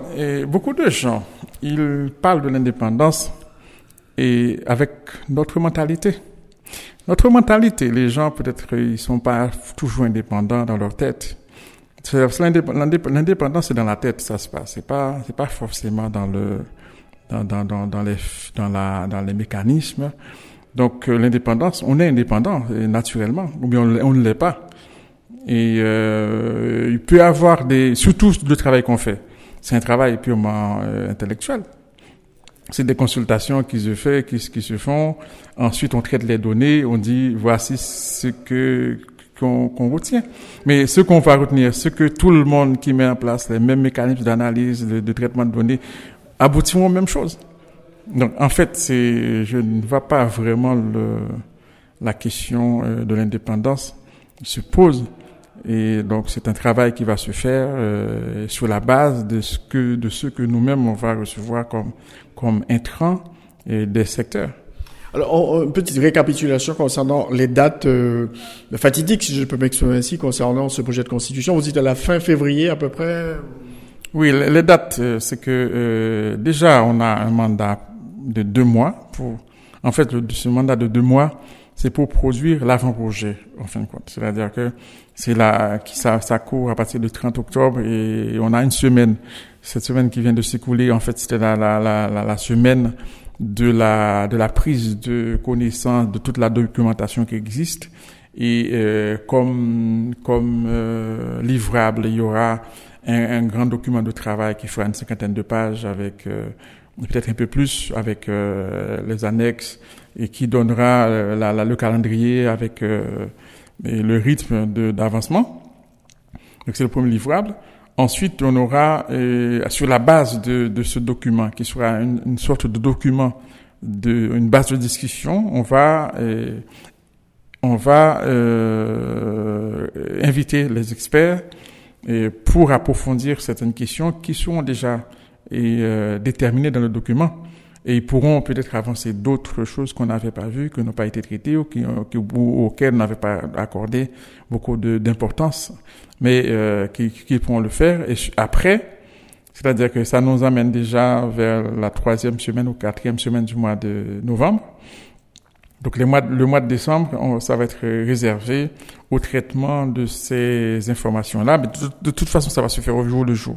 beaucoup de gens, ils parlent de l'indépendance et avec notre mentalité. Notre mentalité, les gens peut-être ils sont pas toujours indépendants dans leur tête. L'indépendance c'est dans la tête, ça se passe. C'est pas c'est pas forcément dans le dans dans dans, dans les la dans les mécanismes. Donc euh, l'indépendance, on est indépendant naturellement, ou bien on, ne l'est pas. Et euh, il peut y avoir des surtout le travail qu'on fait c'est un travail purement euh, intellectuel. C'est des consultations qui se, fait, qui, se font. Ensuite, on traite les données, on dit voici ce que qu'on retient. Mais ce qu'on va retenir, ce que tout le monde qui met en place les mêmes mécanismes d'analyse, de, traitement de données, aboutiront aux mêmes choses. Donc, en fait, c'est, je ne vois pas vraiment le, la question euh, de l'indépendance se pose. Et donc c'est un travail qui va se faire euh, sur la base de ce que de ce que nous-mêmes on va recevoir comme comme intrants et des secteurs. Alors, une petite récapitulation concernant les dates euh, fatidiques, si je peux m'exprimer ainsi, concernant ce projet de constitution. Vous dites à la fin février à peu près? Oui, les dates, euh, c'est que euh, déjà on a un mandat de deux mois pour. En fait, ce mandat de deux mois, c'est pour produire l'avant-projet, en fin de compte. C'est-à-dire que c'est là, qui ça, ça court à partir du 30 octobre et on a une semaine. Cette semaine qui vient de s'écouler, en fait, c'était la, la, la, la, semaine de la, de la prise de connaissance de toute la documentation qui existe. Et euh, comme, comme euh, livrable, il y aura un, un, grand document de travail qui fera une cinquantaine de pages avec euh, peut-être un peu plus avec euh, les annexes et qui donnera euh, la, la, le calendrier avec euh, le rythme d'avancement. Donc c'est le premier livrable. Ensuite, on aura sur la base de, de, ce document, qui sera une, une, sorte de document, de, une base de discussion, on va on va inviter les experts et pour approfondir certaines questions qui sont déjà et euh, déterminés dans le document. Et ils pourront peut-être avancer d'autres choses qu'on n'avait pas vues, qui n'ont pas été traitées ou, qui, qui, auxquelles on n'avait pas accordé beaucoup d'importance, mais euh, qu'ils qui pourront le faire. Et après, c'est-à-dire que ça nous amène déjà vers la troisième semaine ou quatrième semaine du mois de novembre. Donc le mois, de décembre, ça va être réservé au traitement de ces informations-là. Mais de, toute façon, ça va se faire au jour le jour.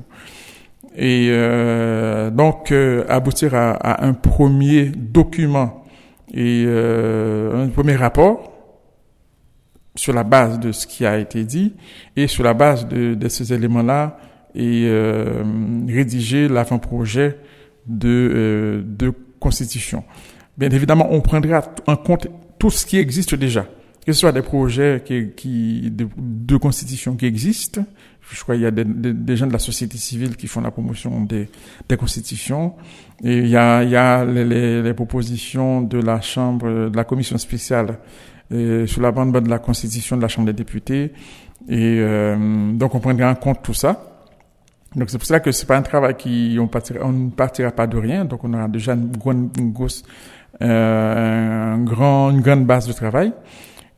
Et euh, donc euh, aboutir à, à, un premier document et un premier rapport sur la base de ce qui a été dit et sur la base de, de ces éléments-là et rédiger l'avant-projet de, de constitution. Bien évidemment, on prendra en compte tout ce qui existe déjà que ce soit des projets qui, qui de, constitution qui existent. Je crois qu'il y a des, des, gens de la société civile qui font la promotion des, des constitutions. Et il y a, il y a les, les, les, propositions de la Chambre, de la commission spéciale euh, sur la bande de la constitution de la Chambre des députés. Et euh, donc on prendra en compte tout ça. Donc c'est pour ça que c'est pas un travail qui on partira, on ne partira pas de rien. Donc on aura déjà une, grande, une grosse, euh, un une grande base de travail.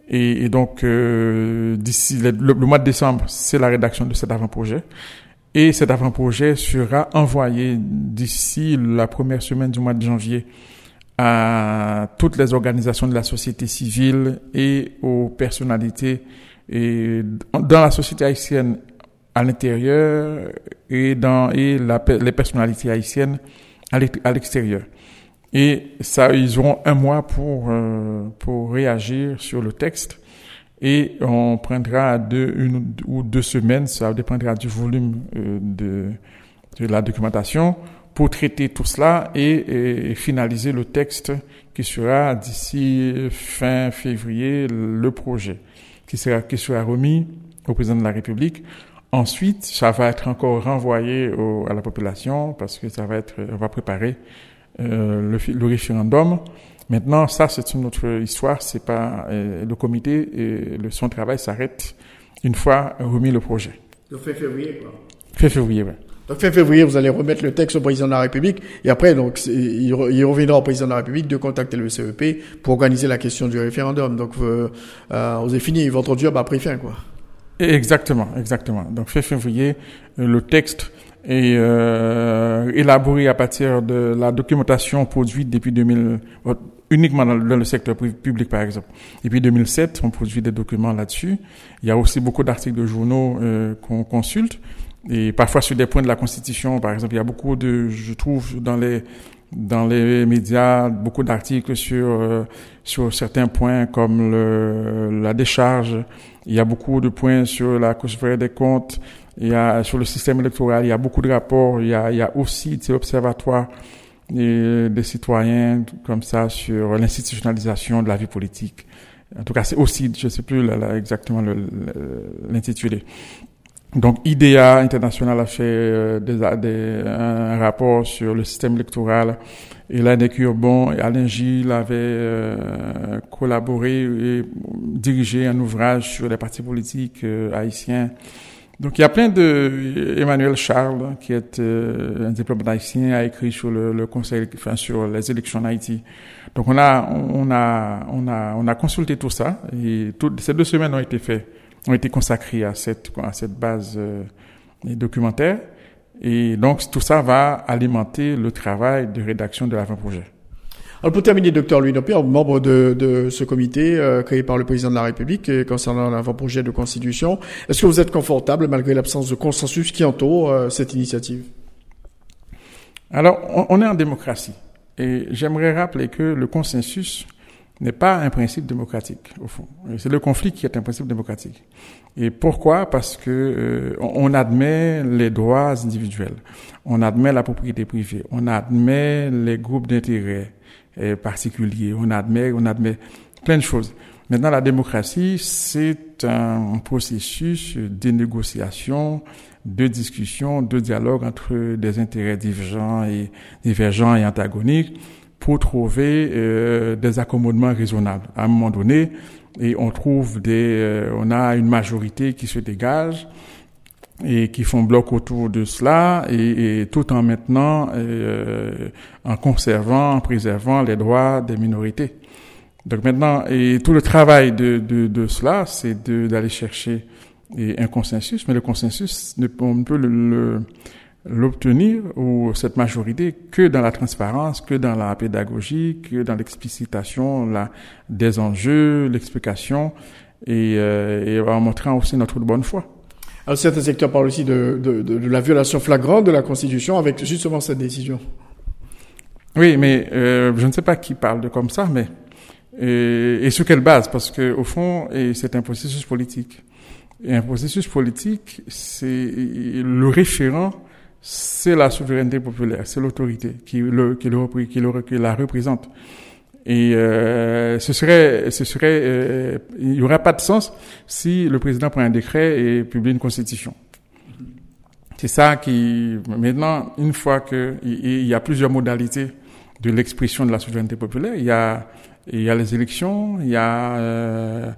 Et, donc, euh, d'ici le, mois de décembre, c'est la rédaction de cet avant-projet. Et cet avant-projet sera envoyé d'ici la première semaine du mois de janvier à toutes les organisations de la société civile et aux personnalités et dans la société haïtienne à l'intérieur et dans et les personnalités haïtiennes à l'extérieur. Et ça, ils auront un mois pour, euh, pour réagir sur le texte. Et on prendra deux, une ou deux semaines, ça dépendra du volume euh, de, de la documentation, pour traiter tout cela et, et finaliser le texte qui sera d'ici fin février le projet, qui sera, qui sera remis au président de la République. Ensuite, ça va être encore renvoyé au, à la population parce que ça va être, on va préparer le, le, référendum. Maintenant, ça, c'est une autre histoire. C'est pas euh, le comité et le, son travail s'arrête une fois remis le projet. Donc fin février, quoi. Fin février, oui. Donc fin février, vous allez remettre le texte au président de la République et après, donc, il, il, reviendra au président de la République de contacter le CEP pour organiser la question du référendum. Donc, euh, euh vous avez fini votre job après fin, quoi. Exactement, exactement. Donc fin février, le texte et euh, élaboré à partir de la documentation produite depuis 2000, uniquement dans, le secteur public par exemple. Depuis 2007, on produit des documents là-dessus. Il y a aussi beaucoup d'articles de journaux euh, qu'on consulte et parfois sur des points de la Constitution, par exemple, il y a beaucoup de, je trouve, dans les dans les médias beaucoup d'articles sur euh, sur certains points comme le, la décharge. Il y a beaucoup de points sur la Cour des comptes il y a sur le système électoral, il y a beaucoup de rapports. Il y a, il y a aussi des observatoires des, citoyens comme ça sur l'institutionnalisation de la vie politique. En tout cas, c'est aussi, je ne sais plus exactement l'intitulé. Donc, IDEA International a fait euh, des, des, un rapport sur le système électoral. Et l'année Urbon et Alain Gilles avaient euh, collaboré et dirigé un ouvrage sur les partis politiques euh, haïtiens donc il y a plein de Emmanuel Charles qui est euh, un diplomate haïtien a écrit sur le, le, conseil enfin sur les élections en Haïti. Donc on a on a on a on a consulté tout ça et toutes ces deux semaines ont été faites ont été consacrées à cette à cette base euh, documentaire et donc tout ça va alimenter le travail de rédaction de l'avant-projet. Alors pour terminer, docteur Louis Nopierre, membre de, de ce comité euh, créé par le président de la République euh, concernant l'avant-projet de constitution, est-ce que vous êtes confortable malgré l'absence de consensus qui entoure euh, cette initiative? Alors, on, on, est en démocratie et j'aimerais rappeler que le consensus n'est pas un principe démocratique au fond. C'est le conflit qui est un principe démocratique. Et pourquoi? Parce que euh, on admet les droits individuels, on admet la propriété privée, on admet les groupes d'intérêt particulier. On admet, on admet plein de choses. Maintenant, la démocratie, c'est un processus de négociation, de discussion, de dialogue entre des intérêts divergents et divergents et antagoniques pour trouver euh, des accommodements raisonnables. À un moment donné, et on trouve des, euh, on a une majorité qui se dégage et qui font bloc autour de cela et, et tout en maintenant euh, en conservant en préservant les droits des minorités donc maintenant et tout le travail de, de, de cela c'est d'aller chercher un consensus mais le consensus on ne peut l'obtenir ou cette majorité que dans la transparence, que dans la pédagogie, que dans l'explicitation des enjeux, l'explication et, euh, et en montrant aussi notre bonne foi. Alors certains secteurs parlent aussi de, de, de, la violation flagrante de la Constitution avec justement cette décision. Oui, mais euh, je ne sais pas qui parle de comme ça, mais et, et sur quelle base? Parce que au fond, c'est un processus politique. Et un processus politique, c'est le référent, c'est la souveraineté populaire, c'est l'autorité qui, le, qui, le, qui, le, qui la représente. Et euh, ce serait, ce serait, euh, il n'y aurait pas de sens si le président prend un décret et publie une constitution. C'est ça qui, maintenant, une fois que il y a plusieurs modalités de l'expression de la souveraineté populaire, il y a, il y a les élections, il y a euh,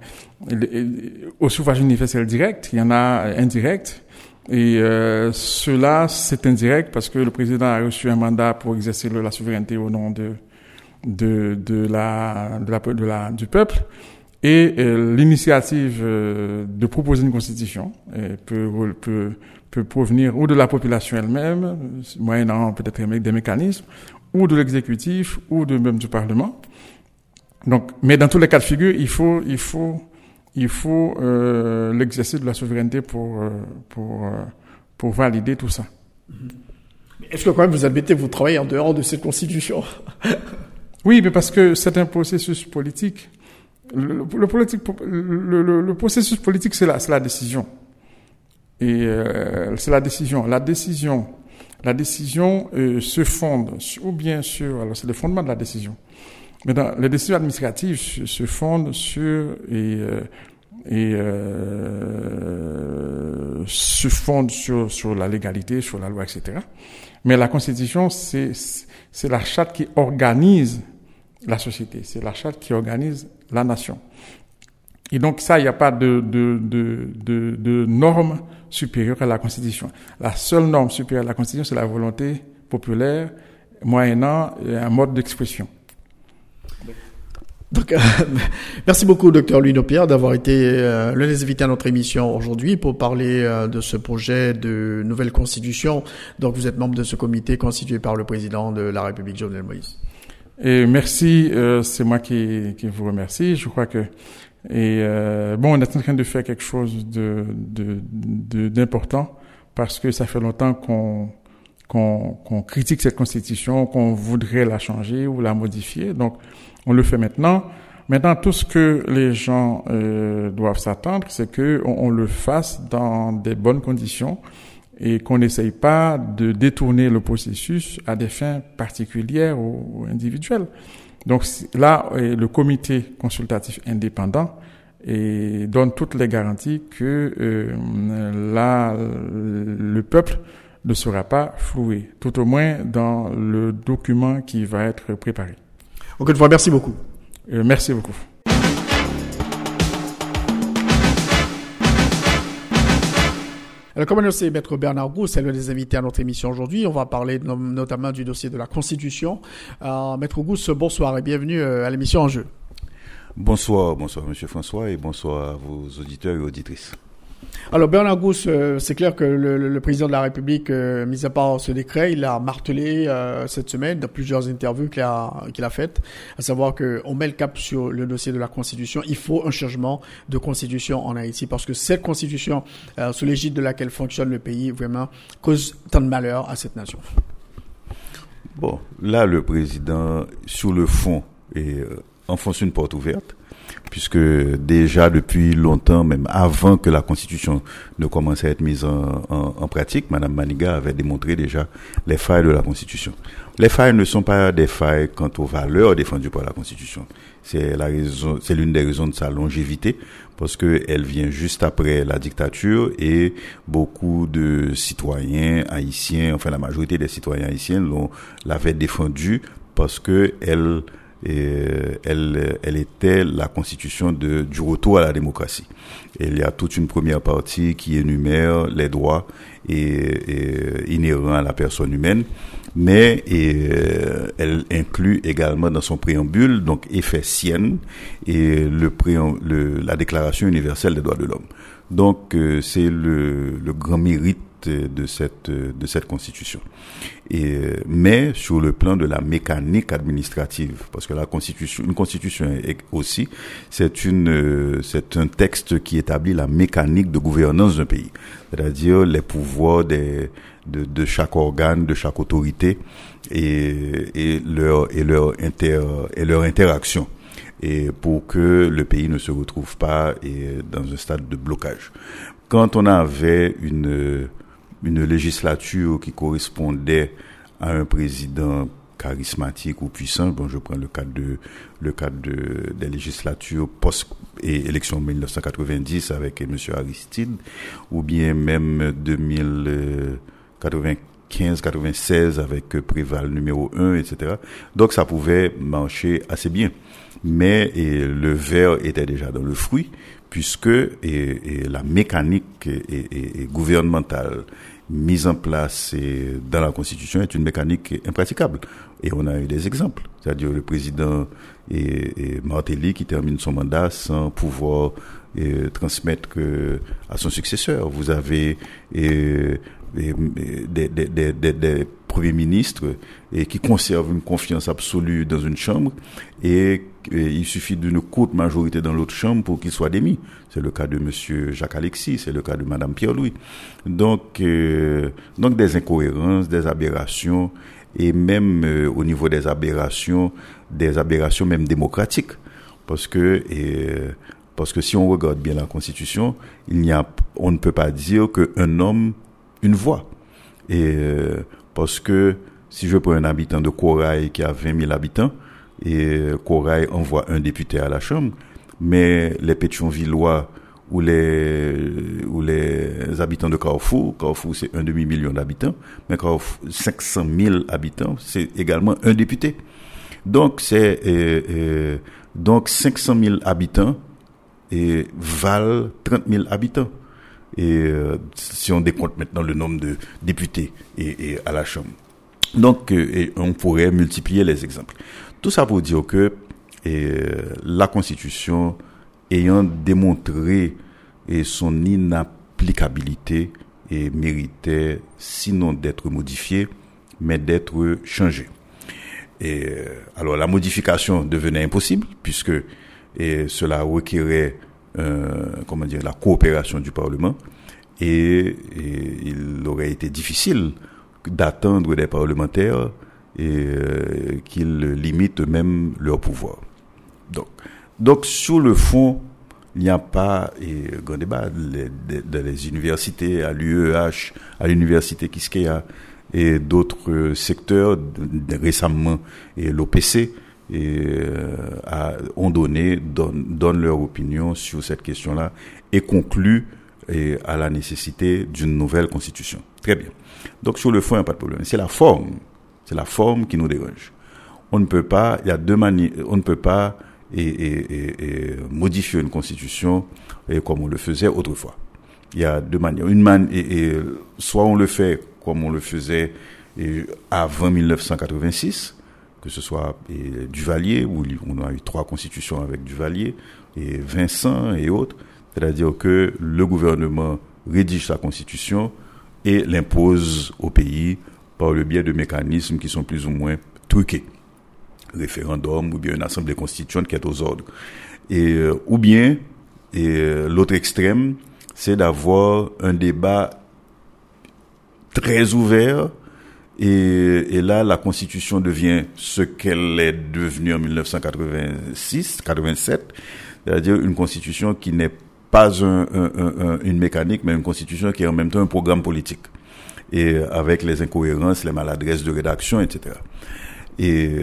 au suffrage universel direct, il y en a indirect. Et euh, cela, c'est indirect parce que le président a reçu un mandat pour exercer la souveraineté au nom de de, de, la, de, la, de la, du peuple. Et euh, l'initiative euh, de proposer une constitution euh, peut, peut, peut provenir ou de la population elle-même, moyennant peut-être des mécanismes, ou de l'exécutif, ou de même du Parlement. Donc, mais dans tous les cas de figure, il faut, il faut, il faut l'exercice de la souveraineté pour, pour, pour valider tout ça. Est-ce que quand même vous admettez vous travaillez en dehors de cette constitution? Oui, mais parce que c'est un processus politique. Le, politique, le, processus politique, c'est la, la décision. Et euh, c'est la décision. La décision, la décision euh, se fonde ou bien sur. Alors, c'est le fondement de la décision. Mais dans, les décisions administratives se, fondent sur et, euh, et se fondent sur, sur la légalité, sur la loi, etc. Mais la Constitution, c'est c'est la charte qui organise la société, c'est la charte qui organise la nation. Et donc ça, il n'y a pas de, de, de, de, de norme supérieure à la Constitution. La seule norme supérieure à la Constitution, c'est la volonté populaire, moyennant un mode d'expression. Donc, merci beaucoup, docteur Louis Pierre, d'avoir été euh, l'un des à notre émission aujourd'hui pour parler euh, de ce projet de nouvelle constitution. Donc, vous êtes membre de ce comité constitué par le président de la République, Jovenel Moïse. Et merci, euh, c'est moi qui, qui vous remercie. Je crois que et euh, bon, on est en train de faire quelque chose de d'important de, parce que ça fait longtemps qu'on qu'on critique cette constitution, qu'on voudrait la changer ou la modifier. Donc, on le fait maintenant. Maintenant, tout ce que les gens euh, doivent s'attendre, c'est que on, le fasse dans des bonnes conditions et qu'on n'essaye pas de détourner le processus à des fins particulières ou, individuelles. Donc là, euh, le comité consultatif indépendant donne toutes les garanties que euh, là, le peuple ne sera pas floué, tout au moins dans le document qui va être préparé. Encore une fois, merci beaucoup. Euh, merci beaucoup. Alors, comme annoncé, Maître Bernard Gous c'est l'un des invités à notre émission aujourd'hui. On va parler notamment du dossier de la Constitution. Euh, Maître Gous, bonsoir et bienvenue euh, à l'émission En Jeu. Bonsoir, bonsoir Monsieur François et bonsoir à vos auditeurs et auditrices. Alors Bernard Gousse, euh, c'est clair que le, président de la République, euh, mis à part ce décret, il a martelé euh, cette semaine dans plusieurs interviews qu'il a, faites, à savoir qu'on met le cap sur le dossier de la Constitution. Il faut un changement de Constitution en Haïti parce que cette Constitution, sous l'égide de laquelle fonctionne le pays, vraiment cause tant de malheur à cette nation. Bon, là, le président, sur le fond, enfonce une porte ouverte puisque déjà depuis longtemps, même avant que la Constitution ne commence à être mise en, pratique, Madame Maniga avait démontré déjà les failles de la Constitution. Les failles ne sont pas des failles quant aux valeurs défendues par la Constitution. C'est la raison, c'est l'une des raisons de sa longévité, parce que elle vient juste après la dictature et beaucoup de citoyens haïtiens, enfin la majorité des citoyens haïtiens l'ont, l'avaient défendue parce que elle et euh, elle, elle était la constitution de, du retour à la démocratie. Et il y a toute une première partie qui énumère les droits et, inhérents à la personne humaine, mais et, euh, elle inclut également dans son préambule, donc effet sienne, et le, le la Déclaration universelle des droits de l'homme. Donc euh, c'est le, le grand mérite de cette de cette constitution. Et mais sur le plan de la mécanique administrative, parce que la constitution, une constitution aussi, c'est une c'est un texte qui établit la mécanique de gouvernance d'un pays, c'est-à-dire les pouvoirs des de, de chaque organe, de chaque autorité et, et leur et leur inter et leur interaction et pour que le pays ne se retrouve pas et, dans un stade de blocage. Quand on avait une une législature qui correspondait à un président charismatique ou puissant. Bon, je prends le cadre de le cadre de des législatures post et élection 1990 avec M. Aristide, ou bien même 2095, 96 avec Préval numéro 1, etc. Donc ça pouvait marcher assez bien. Mais et, le verre était déjà dans le fruit, puisque et, la mécanique et, gouvernementale mise en place dans la Constitution est une mécanique impraticable. Et on a eu des exemples. C'est-à-dire le président et, Martelly qui termine son mandat sans pouvoir transmettre à son successeur. Vous avez des, des, des, des, premiers ministres et qui conservent une confiance absolue dans une chambre et, il suffit d'une courte majorité dans l'autre chambre pour qu'ils soient démis. C'est le cas de Monsieur Jacques Alexis, c'est le cas de Madame Pierre-Louis. Donc, euh, donc des incohérences, des aberrations et même euh, au niveau des aberrations, des aberrations même démocratiques. Parce que, parce que si on regarde bien la Constitution, il n'y a, on ne peut pas dire qu'un homme, une voix. Et euh, parce que si je prends un habitant de Corail qui a 20 000 habitants, et Corail envoie un député à la Chambre, mais les Pétionvillois ou les, habitants de Carrefour, Carrefour c'est un demi-million d'habitants, mais Carrefour, 500 000 habitants, c'est également un député. Donc c'est donc 500 000 habitants valent 30 000 habitants. Et euh, si on décompte maintenant le nombre de députés et, à la Chambre. Donc, euh, on pourrait multiplier les exemples. Tout ça pour dire que la Constitution, ayant démontré et son inapplicabilité, et méritait sinon d'être modifiée, mais d'être changée. Et alors la modification devenait impossible puisque et cela requérait euh, comment dire, la coopération du Parlement. Et, il aurait été difficile d'attendre des parlementaires et euh, qu'ils limitent même leur pouvoir. Donc, donc sur le fond, il n'y a pas et, grand débat dans les universités, à l'UEH, à l'université Kiskeya et d'autres secteurs, récemment et l'OPC, et euh, ont donné, donnent, leur opinion sur cette question-là et concluent et, à la nécessité d'une nouvelle constitution. Très bien. Donc sur le fond, il n'y a pas de problème. C'est la forme, c'est la forme qui nous dérange. On ne peut pas, il y a deux manières, on ne peut pas et, et, modifier une constitution et comme on le faisait autrefois. Il y a deux manières. Une man, et, soit on le fait comme on le faisait avant 1986, que ce soit Duvalier, où on a eu trois constitutions avec Duvalier, et Vincent et autres, c'est-à-dire que le gouvernement rédige sa constitution et l'impose au pays par le biais de mécanismes qui sont plus ou moins truqués. Référendum ou bien une assemblée constituante qui est aux ordres. Et, euh, ou bien, et euh, l'autre extrême, c'est d'avoir un débat très ouvert et, et, là, la Constitution devient ce qu'elle est devenue en 1986, 87, c'est-à-dire une Constitution qui n'est pas un, un, une mécanique, mais une Constitution qui est en même temps un programme politique, et avec les incohérences, les maladresses de rédaction, etc. Et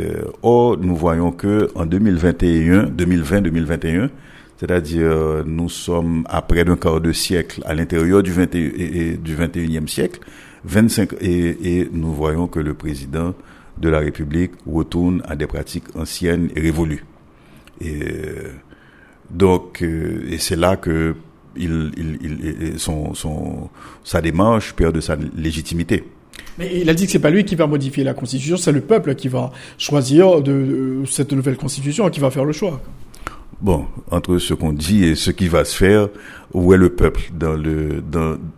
or, nous voyons que en 2021, 2020-2021, c'est-à-dire nous sommes à près d'un quart de siècle à l'intérieur du, 21, et, du 21e siècle, 25 et, et, nous voyons que le président de la République retourne à des pratiques anciennes et révolues. Et donc, euh, et c'est là que il, il, il, son, son, sa démarche perd de sa légitimité. Mais il a dit que c'est pas lui qui va modifier la constitution, c'est le peuple qui va choisir de, cette nouvelle constitution, qui va faire le choix. Bon, entre ce qu'on dit et ce qui va se faire, où est le peuple dans le,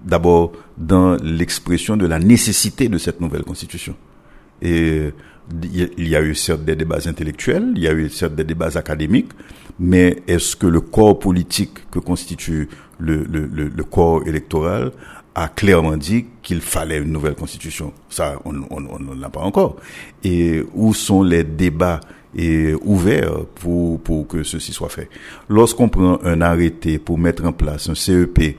d'abord dans l'expression de la nécessité de cette nouvelle constitution. Et il y a eu certes des débats intellectuels, il y a eu certes des débats académiques, mais est-ce que le corps politique que constitue le, le, le, corps électoral a clairement dit qu'il fallait une nouvelle constitution? Ça, on n'en a pas encore. Et où sont les débats et ouverts pour, pour que ceci soit fait Lorsqu'on prend un arrêté pour mettre en place un CEP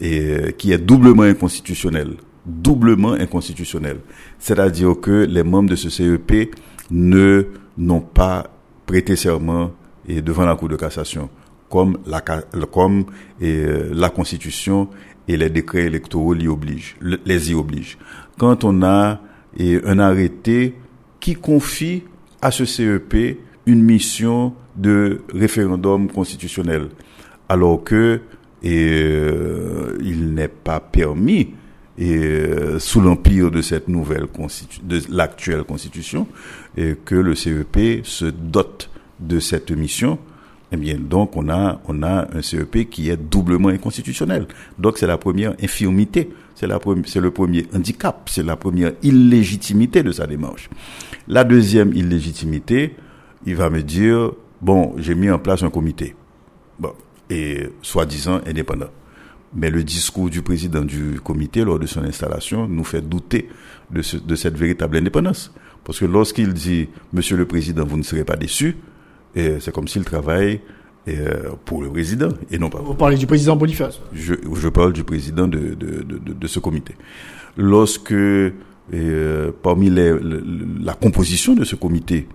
et, qui est doublement inconstitutionnel, doublement inconstitutionnel. C'est-à-dire que les membres de ce CEP ne n'ont pas prêté serment et devant la Cour de cassation, comme la, comme et, la Constitution et les décrets électoraux les obligent, les y obligent. Quand on a un arrêté qui confie à ce CEP une mission de référendum constitutionnel, alors que euh, il n'est pas permis euh, sous l'empire de cette nouvelle constitution, de l'actuelle constitution, que le CEP se dote de cette mission, eh donc, on a, on a un CEP qui est doublement inconstitutionnel. Donc, c'est la première infirmité, c'est c'est le premier handicap, c'est la première illégitimité de sa démarche. La deuxième illégitimité, il va me dire, bon, j'ai mis en place un comité. Bon, et soi-disant indépendant. Mais le discours du président du comité lors de son installation nous fait douter de, de cette véritable indépendance. Parce que lorsqu'il dit, Monsieur le Président, vous ne serez pas déçu, c'est comme s'il travaille euh, pour le président et non pas. Vous parlez du président Boniface Je, je parle du président de, de, de, de ce comité. Lorsque, euh, parmi les, la composition de ce comité,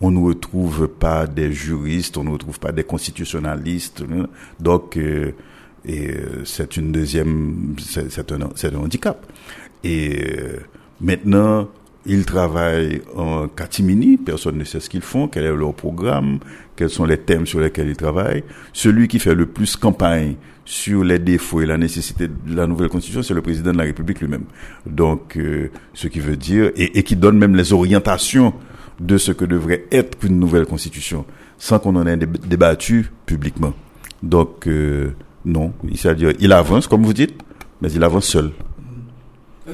on ne retrouve pas des juristes, on ne retrouve pas des constitutionnalistes. Hein. Donc, euh, et euh, c'est une deuxième, c'est un, un, handicap. Et maintenant, ils travaillent en catimini, personne ne sait ce qu'ils font, quel est leur programme, quels sont les thèmes sur lesquels ils travaillent. Celui qui fait le plus campagne sur les défauts et la nécessité de la nouvelle constitution, c'est le président de la République lui-même. Donc, euh, ce qui veut dire, et, qui donne même les orientations de ce que devrait être une nouvelle constitution, sans qu'on en ait débattu publiquement. Donc, euh, non, c'est-à-dire, il avance, comme vous dites, mais il avance seul.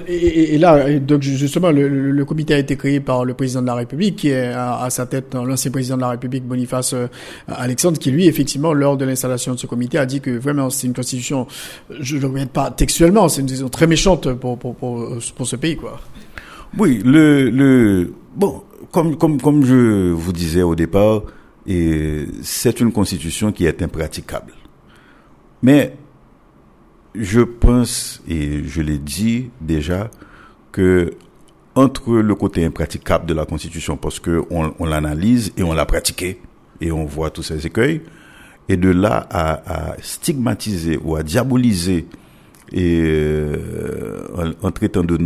Et, là, donc justement, le, comité a été créé par le président de la République, qui est à, sa tête l'ancien président de la République, Boniface euh, Alexandre, qui lui, effectivement, lors de l'installation de ce comité, a dit que vraiment c'est une constitution, je ne le reviens pas textuellement, c'est une décision très méchante pour, pour, pour, pour ce pays, quoi. Oui, le, le bon, comme, comme, comme je vous disais au départ, c'est une constitution qui est impraticable. Mais je pense, et je l'ai dit déjà, que entre le côté impraticable de la Constitution, parce qu'on on, l'analyse et on l'a pratiqué, et on voit tous ces écueils, et de là à, stigmatiser ou à diaboliser, et euh, en, traitant de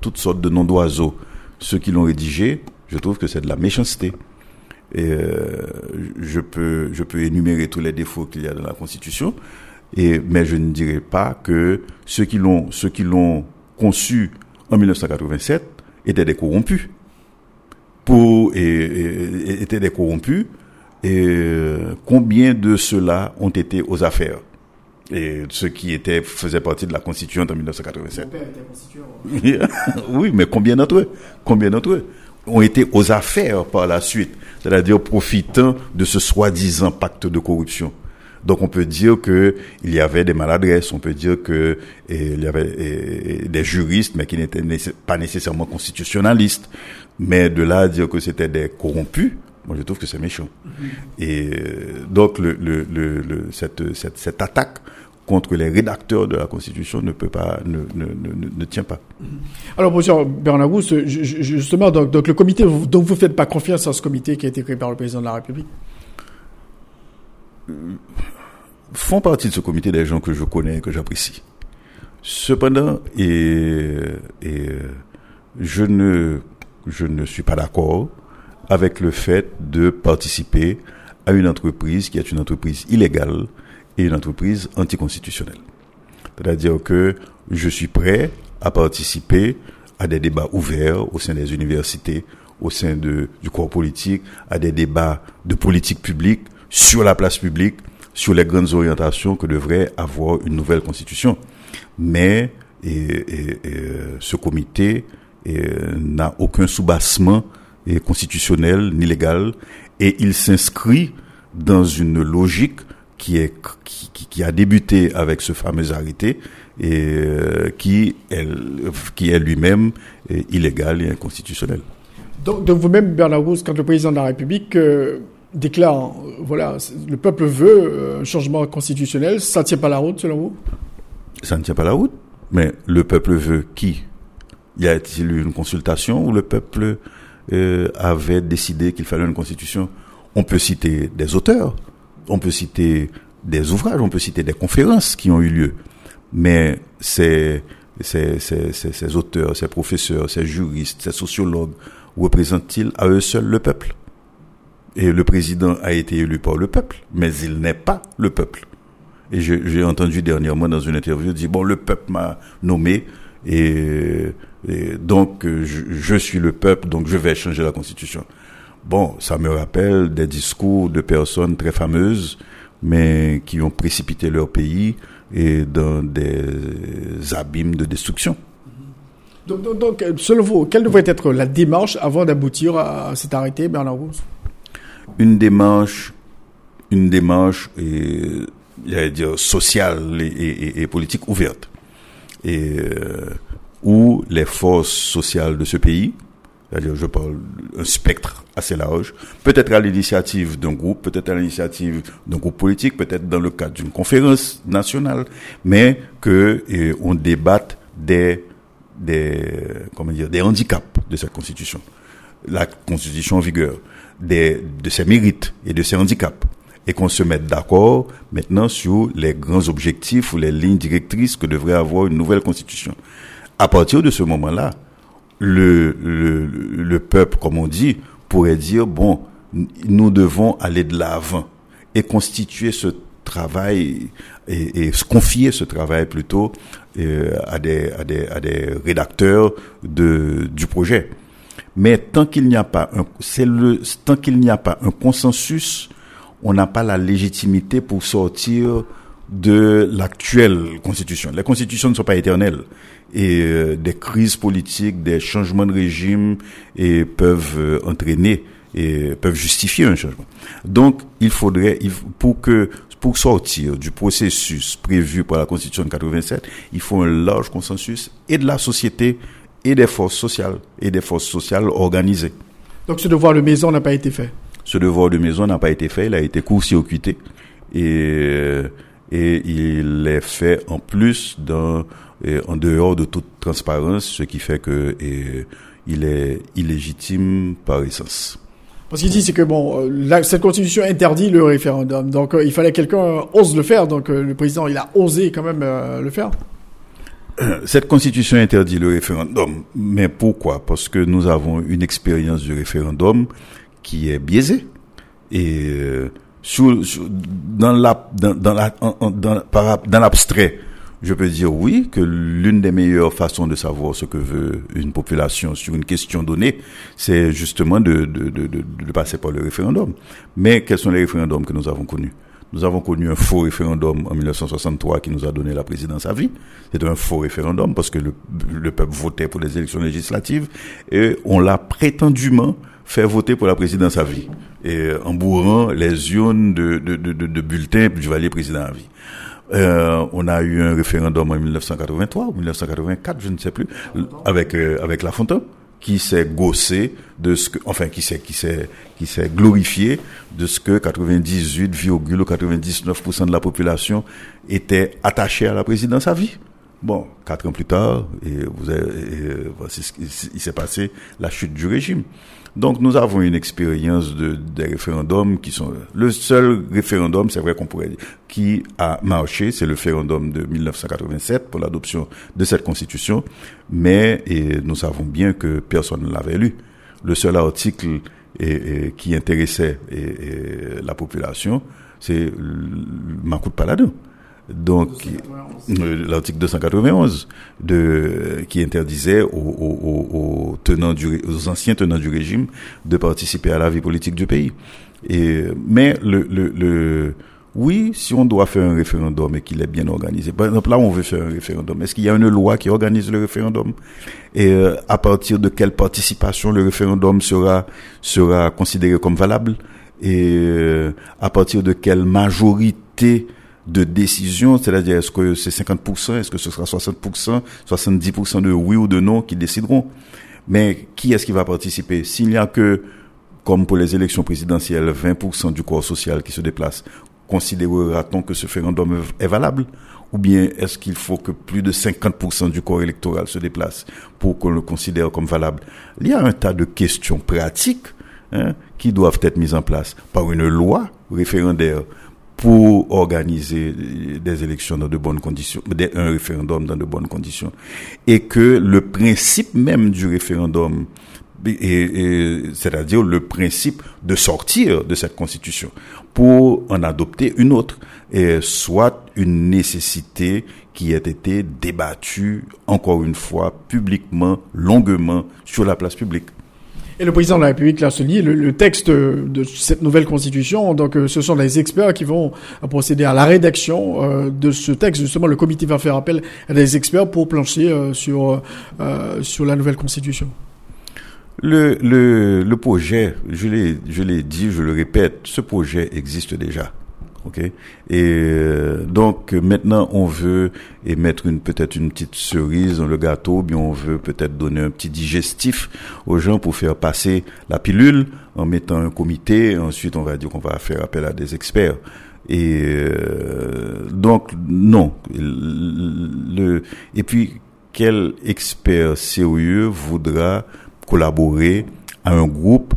toutes sortes de noms d'oiseaux ceux qui l'ont rédigé, je trouve que c'est de la méchanceté. Et euh, je peux je peux énumérer tous les défauts qu'il y a dans la Constitution, et, mais je ne dirais pas que ceux qui l'ont, ceux qui l'ont conçu en 1987 étaient des corrompus. Pour, et, étaient des corrompus. Et euh, combien de ceux-là ont été aux affaires? Et ceux qui étaient faisaient partie de la Constitution en 1987. oui, mais combien d'entre eux? Combien d'entre eux ont été aux affaires par la suite, c'est-à-dire profitant de ce soi-disant pacte de corruption? Donc on peut dire que il y avait des maladresses, on peut dire que il y avait des juristes, mais qui n'étaient pas nécessairement constitutionnalistes. Mais de là à dire que c'était des corrompus, moi je trouve que c'est méchant. Mm-hmm. Et euh, donc le, le, le, cette, cette, cette attaque contre les rédacteurs de la Constitution ne peut pas, ne, ne, ne, ne tient pas. Mm-hmm. Alors, monsieur Bernard justement, donc, donc le comité, donc vous faites pas confiance à ce comité qui a été créé par le président de la République? Euh, font partie de ce comité des gens que je connais et que j'apprécie. Cependant, et, je, ne, je ne suis pas d'accord avec le fait de participer à une entreprise qui est une entreprise illégale et une entreprise anticonstitutionnelle. C'est-à-dire que je suis prêt à participer à des débats ouverts au sein des universités, au sein du corps politique, à des débats de politique publique sur la place publique, sur les grandes orientations que devrait avoir une nouvelle constitution. Mais ce comité n'a aucun soubassement constitutionnel ni légal et il s'inscrit dans une logique qui a débuté avec ce fameux arrêté et qui est, qui est lui-même illégal et inconstitutionnel. Donc, vous-même, Bernard Rousse, quand le président de la République euh, déclare, voilà, le peuple veut euh, un changement constitutionnel, ça ne tient pas la route selon vous? Ça ne tient pas la route, mais le peuple veut qui? Y a-t-il eu une consultation où le peuple avait décidé qu'il fallait une constitution? On peut citer des auteurs, on peut citer des ouvrages, on peut citer des conférences qui ont eu lieu. Mais ces, ces, ces, ces, auteurs, ces professeurs, ces juristes, ces sociologues représentent-ils à eux seuls le peuple? Et le président a été élu par le peuple, mais il n'est pas le peuple. Et j'ai entendu dernièrement dans une interview dire, bon, le peuple m'a nommé et, donc je, je, suis le peuple, donc je vais changer la constitution. Bon, ça me rappelle des discours de personnes très fameuses, mais qui ont précipité leur pays dans des abîmes de destruction. Donc, donc, selon vous, quelle devrait être la démarche avant d'aboutir à cet arrêté, Bernard Rose Une démarche, une démarche, et, dire, sociale et, politique ouverte, et euh, où les forces sociales de ce pays c'est-à-dire je parle un spectre assez large, peut-être à l'initiative d'un groupe, peut-être à l'initiative d'un groupe politique, peut-être dans le cadre d'une conférence nationale, mais que on débatte des des comment dire des handicaps de cette constitution, la constitution en vigueur, de ses mérites et de ses handicaps et qu'on se mette d'accord maintenant sur les grands objectifs ou les lignes directrices que devrait avoir une nouvelle constitution. À partir de ce moment-là, le, le, le peuple, comme on dit, pourrait dire, bon, nous devons aller de l'avant et constituer ce travail et, et confier ce travail plutôt euh, à, des, à, des, à des rédacteurs de, du projet. Mais tant qu'il n'y a pas un, c'est le, tant qu'il n'y a pas un consensus, on n'a pas la légitimité pour sortir de l'actuelle constitution. Les constitutions ne sont pas éternelles et euh, des crises politiques, des changements de régime et peuvent euh, entraîner et peuvent justifier un changement. Donc, il faudrait, pour que, pour sortir du processus prévu par la Constitution de 87, il faut un large consensus et de la société et des forces sociales et des forces sociales organisées. Donc, ce devoir de maison n'a pas été fait. Ce devoir de maison n'a pas été fait, il a été court-circuité et et il est fait en plus dans en dehors de toute transparence, ce qui fait que il est illégitime par essence. Parce qu'il dit, c'est que bon, euh, cette constitution interdit le référendum, donc euh, il fallait que quelqu'un ose le faire, donc euh, le président, il a osé quand même le faire. Cette constitution interdit le référendum, mais pourquoi? Parce que nous avons une expérience du référendum qui est biaisée et dans la dans, dans la dans l'abstrait je peux dire oui que l'une des meilleures façons de savoir ce que veut une population sur une question donnée, c'est justement de, de, de, de, passer par le référendum. Mais quels sont les référendums que nous avons connus? Nous avons connu un faux référendum en 1963 qui nous a donné la présidence à vie. C'est un faux référendum parce que le, le peuple votait pour les élections législatives et on l'a prétendument fait voter pour la présidence à vie et en bourrant les urnes de, de, de, de bulletins du Valier président à vie. Euh, on a eu un référendum en 1983 ou 1984, je ne sais plus, avec euh, avec La Fontaine qui s'est gossé de ce que, enfin, qui s'est, qui s'est, qui s'est glorifié de ce que 98,99% de la population était attachée à la présidence à vie. Bon, quatre ans plus tard, et vous avez, et, il s'est passé la chute du régime. Donc nous avons une expérience de, des référendums qui sont... Le seul référendum, c'est vrai qu'on pourrait dire, qui a marché, c'est le référendum de 1987 pour l'adoption de cette constitution, mais et nous savons bien que personne ne l'avait lu. Le seul article et, qui intéressait la population, c'est Macoute Paladin. Donc euh, l'article 291 de qui interdisait aux, aux, tenants du, aux anciens tenants du régime de participer à la vie politique du pays. Et mais le, le, le oui, si on doit faire un référendum et qu'il est bien organisé. Par exemple, là, on veut faire un référendum. Est-ce qu'il y a une loi qui organise le référendum? Et euh, à partir de quelle participation le référendum sera sera considéré comme valable? Et euh, à partir de quelle majorité de décision, c'est-à-dire est-ce que c'est 50%, est-ce que ce sera 60%, 70% de oui ou de non qui décideront. Mais qui est-ce qui va participer? S'il n'y a que, comme pour les élections présidentielles, 20% du corps social qui se déplace, considérera-t-on que ce référendum est valable? Ou bien est-ce qu'il faut que plus de 50% du corps électoral se déplace pour qu'on le considère comme valable? Il y a un tas de questions pratiques hein, qui doivent être mises en place par une loi référendaire pour organiser des élections dans de bonnes conditions, un référendum dans de bonnes conditions, et que le principe même du référendum, c'est-à-dire le principe de sortir de cette constitution pour en adopter une autre, soit une nécessité qui ait été débattue encore une fois publiquement, longuement sur la place publique. Et le président de la République l'a souligné, le, le, texte de cette nouvelle constitution, donc euh, ce sont les experts qui vont procéder à la rédaction euh, de ce texte. Justement, le comité va faire appel à des experts pour plancher euh, sur sur la nouvelle constitution. Le, le, le projet, je l'ai dit, je le répète, ce projet existe déjà. Ok? Et euh, donc maintenant on veut mettre une peut-être une petite cerise dans le gâteau, bien on veut peut-être donner un petit digestif aux gens pour faire passer la pilule en mettant un comité. Ensuite on va dire qu'on va faire appel à des experts. Et euh, donc non. Le, et puis quel expert sérieux voudra collaborer à un groupe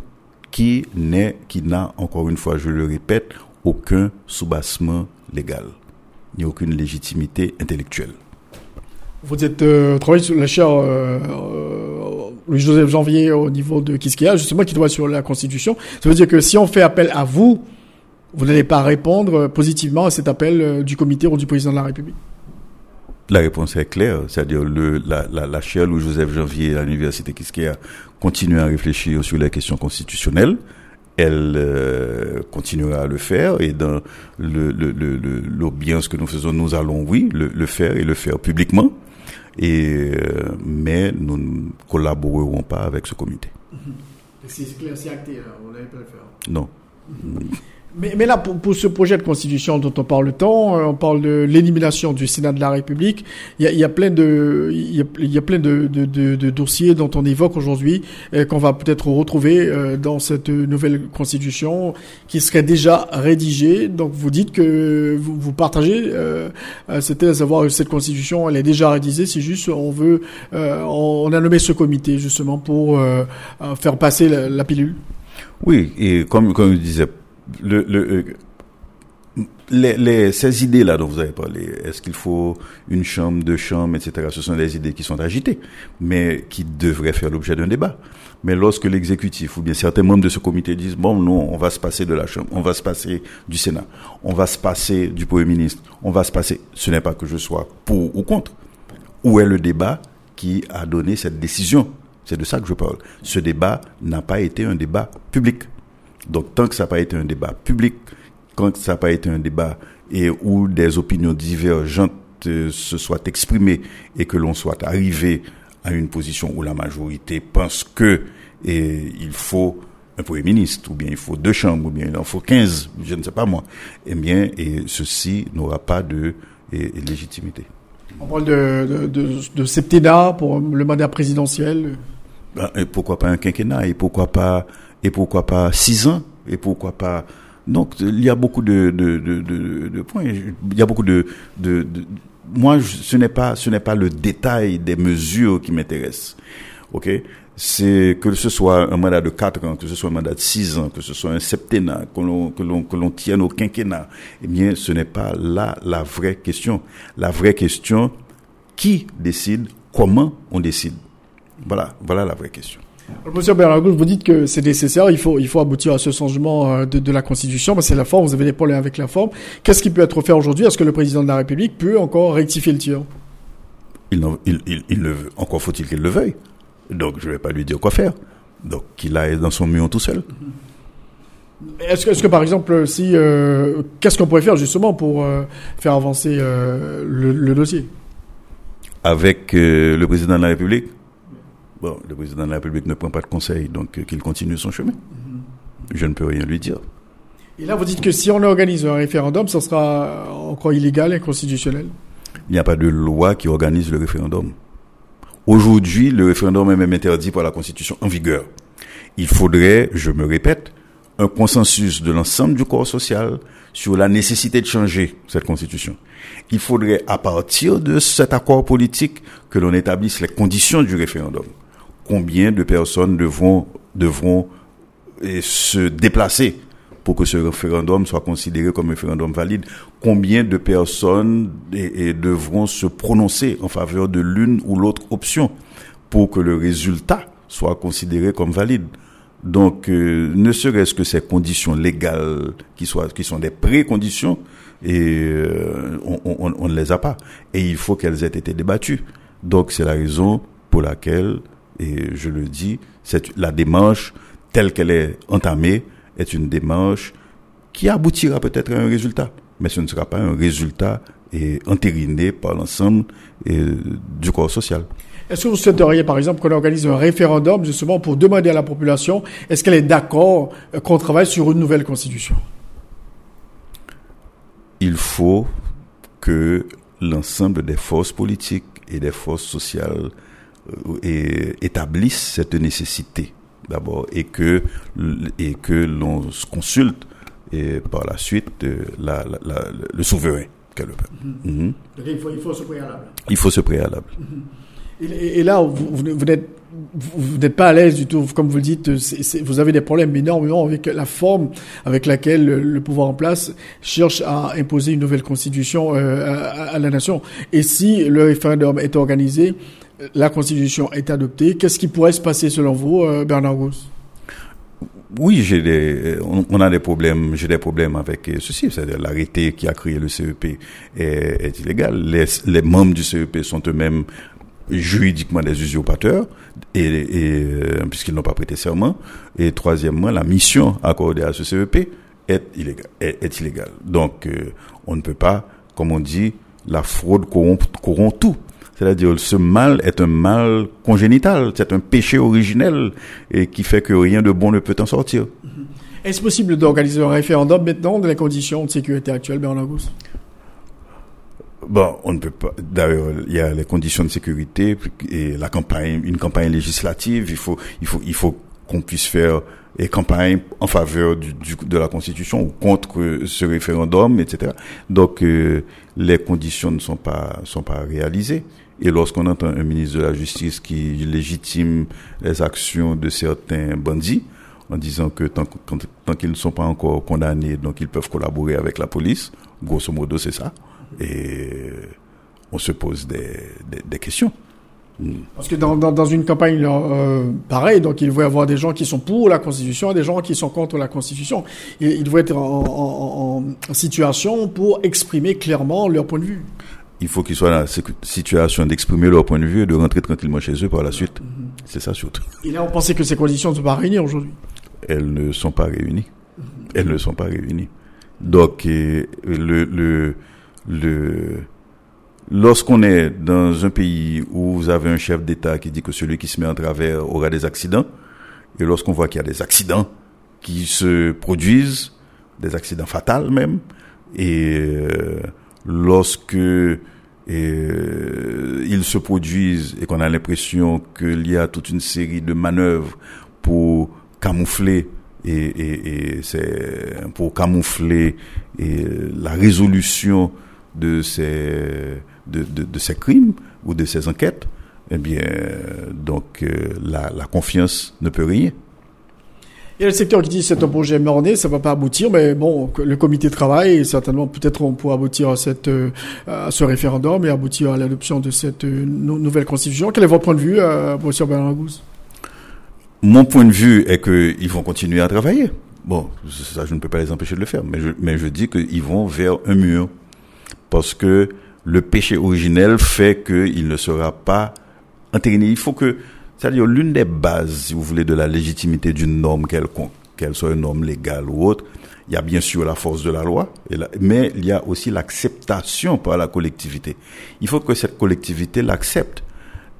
qui n'est qui n'a encore une fois je le répète aucun soubassement légal, ni aucune légitimité intellectuelle. Vous êtes euh, travaillé sur la chaire euh, euh, Louis-Joseph Janvier au niveau de Kiskia, justement, qui doit sur la Constitution. Ça veut dire que si on fait appel à vous, vous n'allez pas répondre positivement à cet appel euh, du comité ou du président de la République la réponse est claire, c'est-à-dire le, la, la, la chaire Louis-Joseph Janvier à l'université Kiskia continue à réfléchir sur les questions constitutionnelles elle euh, continuera à le faire et dans le, le, le, que nous faisons, nous allons, oui, le, faire et le faire publiquement. Et, euh, mais nous ne collaborerons pas avec ce comité. C'est clair, c'est acté, on n'avait pas le faire. Non. Mais, mais là, pour, pour, ce projet de constitution dont on parle tant, euh, on parle de l'élimination du Sénat de la République. Il y a, il y a plein de, il y a, plein de, de, de, de, dossiers dont on évoque aujourd'hui euh, qu'on va peut-être retrouver euh, dans cette nouvelle constitution qui serait déjà rédigée. Donc, vous dites que vous, vous partagez euh, c'était à savoir que cette constitution, elle est déjà rédigée. C'est juste, on veut, on a nommé ce comité justement pour faire passer la, la pilule. Oui, et comme comme je disais euh, ces idées-là dont vous avez parlé, est-ce qu'il faut une chambre, deux chambres, etc., ce sont des idées qui sont agitées, mais qui devraient faire l'objet d'un débat. Mais lorsque l'exécutif ou bien certains membres de ce comité disent, bon, non, on va se passer de la chambre, on va se passer du Sénat, on va se passer du Premier ministre, on va se passer, ce n'est pas que je sois pour ou contre. Où est le débat qui a donné cette décision? C'est de ça que je parle. Ce débat n'a pas été un débat public. Donc tant que ça n'a pas été un débat public, quand ça n'a pas été un débat et où des opinions divergentes euh, se soient exprimées et que l'on soit arrivé à une position où la majorité pense que et il faut un Premier ministre, ou bien il faut deux chambres, ou bien il en faut quinze, je ne sais pas moi, eh bien, et ceci n'aura pas de légitimité. On parle de, de, de, septennat pour le mandat présidentiel. Ben, et pourquoi pas un quinquennat et pourquoi pas et pourquoi pas six ans, et pourquoi pas... Donc, il y a beaucoup de, de, de, points, il y a beaucoup de... moi, ce n'est pas, ce n'est pas le détail des mesures qui m'intéresse. OK? C'est que ce soit un mandat de quatre ans, que ce soit un mandat de six ans, que ce soit un septennat, que l'on, que l'on, que l'on tienne au quinquennat, eh bien, ce n'est pas là la vraie question. La vraie question, qui décide, comment on décide? Voilà, voilà la vraie question. Monsieur Bernard vous dites que c'est nécessaire, il faut, il faut aboutir à ce changement euh, de, de la Constitution, mais c'est la forme, vous avez des problèmes avec la forme. Qu'est-ce qui peut être fait aujourd'hui? Est-ce que le président de la République peut encore rectifier le tir? Il, il, il, il, le veut. Encore faut-il qu'il le veuille. Donc je ne vais pas lui dire quoi faire. Donc qu'il aille dans son mur tout seul. Est-ce que, est que, par exemple, si euh, qu'est-ce qu'on pourrait faire justement pour euh, faire avancer euh, le, le, dossier? Avec le président de la République? Bon, le président de la République ne prend pas de conseil, donc euh, qu'il continue son chemin. Mm-hmm. Je ne peux rien lui dire. Et là, vous dites que si on organise un référendum, ça sera encore illégal et inconstitutionnel Il n'y a pas de loi qui organise le référendum. Aujourd'hui, le référendum est même interdit par la Constitution en vigueur. Il faudrait, je me répète, un consensus de l'ensemble du corps social sur la nécessité de changer cette constitution. Il faudrait, à partir de cet accord politique, que l'on établisse les conditions du référendum. Combien de personnes devront, devront et, se déplacer pour que ce référendum soit considéré comme un référendum valide? Combien de personnes et, devront se prononcer en faveur de l'une ou l'autre option pour que le résultat soit considéré comme valide? Donc, euh, ne serait-ce que ces conditions légales qui, sont des préconditions, et euh, on, ne les a pas. Et il faut qu'elles aient été débattues. Donc, c'est la raison pour laquelle, et je le dis, c'est la démarche telle qu'elle est entamée est une démarche qui aboutira peut-être à un résultat, mais ce ne sera pas un résultat et entériné par l'ensemble du corps social. Est-ce que vous souhaiteriez, par exemple, qu'on organise un référendum justement pour demander à la population est-ce qu'elle est, d'accord euh, qu'on travaille sur une nouvelle constitution? Il faut que l'ensemble des forces politiques et des forces sociales euh, établissent cette nécessité d'abord et que et que l'on consulte et par la suite euh, la, la, la, le souverain. Mm -hmm. Mm -hmm. il, faut, il faut ce préalable. Il faut ce préalable. Mm -hmm. Et, et, là, vous, vous, vous n'êtes vous n'êtes pas à l'aise du tout, comme vous le dites, c est, c est, vous avez des problèmes énormément avec la forme avec laquelle le, le pouvoir en place cherche à imposer une nouvelle constitution euh, à, à, la nation. Et si le référendum est organisé, la constitution est adoptée, qu'est-ce qui pourrait se passer selon vous, euh, Bernard Gousse oui, j'ai des, on, on, a des problèmes, j'ai des problèmes avec ceci, c'est-à-dire l'arrêté qui a créé le CEP est, illégal. Les, membres du CEP sont eux-mêmes juridiquement des usurpateurs et, euh, puisqu'ils n'ont pas prêté serment. Et troisièmement la mission accordée à ce CEP est illégale est, donc euh, on ne peut pas comme on dit la fraude corrompt tout c'est-à-dire ce mal est un mal congénital c'est un péché originel et qui fait que rien de bon ne peut en sortir Est-ce possible d'organiser un référendum maintenant dans les conditions de sécurité actuelles Bernard Gousse Bon, on ne peut pas. D'ailleurs, il y a les conditions de sécurité et la campagne, une campagne législative. Il faut, il faut, il faut qu'on puisse faire des campagnes en faveur du, du, de la Constitution ou contre ce référendum, etc. Donc, euh, les conditions ne sont pas, sont pas réalisées. Et lorsqu'on entend un ministre de la Justice qui légitime les actions de certains bandits, en disant que tant, qu'ils ne sont pas encore condamnés, donc ils peuvent collaborer avec la police, grosso modo, c'est ça et on se pose des, des, des questions. Parce que dans, dans, dans une campagne euh, pareille, donc il doit y avoir des gens qui sont pour la Constitution et des gens qui sont contre la Constitution. Il, il doit être en, en, en, situation pour exprimer clairement leur point de vue. Il faut qu'ils soient dans la situation d'exprimer leur point de vue et de rentrer tranquillement chez eux par la suite. Mm -hmm. C'est ça surtout. Et là, on pensait que ces conditions ne sont pas réunies aujourd'hui? Elles ne sont pas réunies. Mm -hmm. Elles ne sont pas réunies. Donc, le, le, le lorsqu'on est dans un pays où vous avez un chef d'État qui dit que celui qui se met en travers aura des accidents, et lorsqu'on voit qu'il y a des accidents qui se produisent, des accidents fatals même, et euh, lorsque euh, ils se produisent et qu'on a l'impression qu'il y a toute une série de manœuvres pour camoufler et, et, et c'est pour camoufler et la résolution de ces, de, de, de, ces crimes ou de ces enquêtes, eh bien, donc, euh, la, la, confiance ne peut rien. Il y a le secteur qui dit c'est un projet morné, ça va pas aboutir, mais bon, le comité travaille et certainement peut-être on pourra aboutir euh, à ce référendum et aboutir à l'adoption de cette euh, nouvelle constitution. Quel est votre point de vue, euh, monsieur Bernard Gousse mon point de vue est qu'ils vont continuer à travailler. Bon, ça, je ne peux pas les empêcher de le faire, mais je, mais je dis qu'ils vont vers un mur. Parce que le péché originel fait qu'il ne sera pas entériné. Il faut que, c'est-à-dire l'une des bases, si vous voulez, de la légitimité d'une norme quelconque, qu'elle soit une norme légale ou autre, il y a bien sûr la force de la loi, mais il y a aussi l'acceptation par la collectivité. Il faut que cette collectivité l'accepte.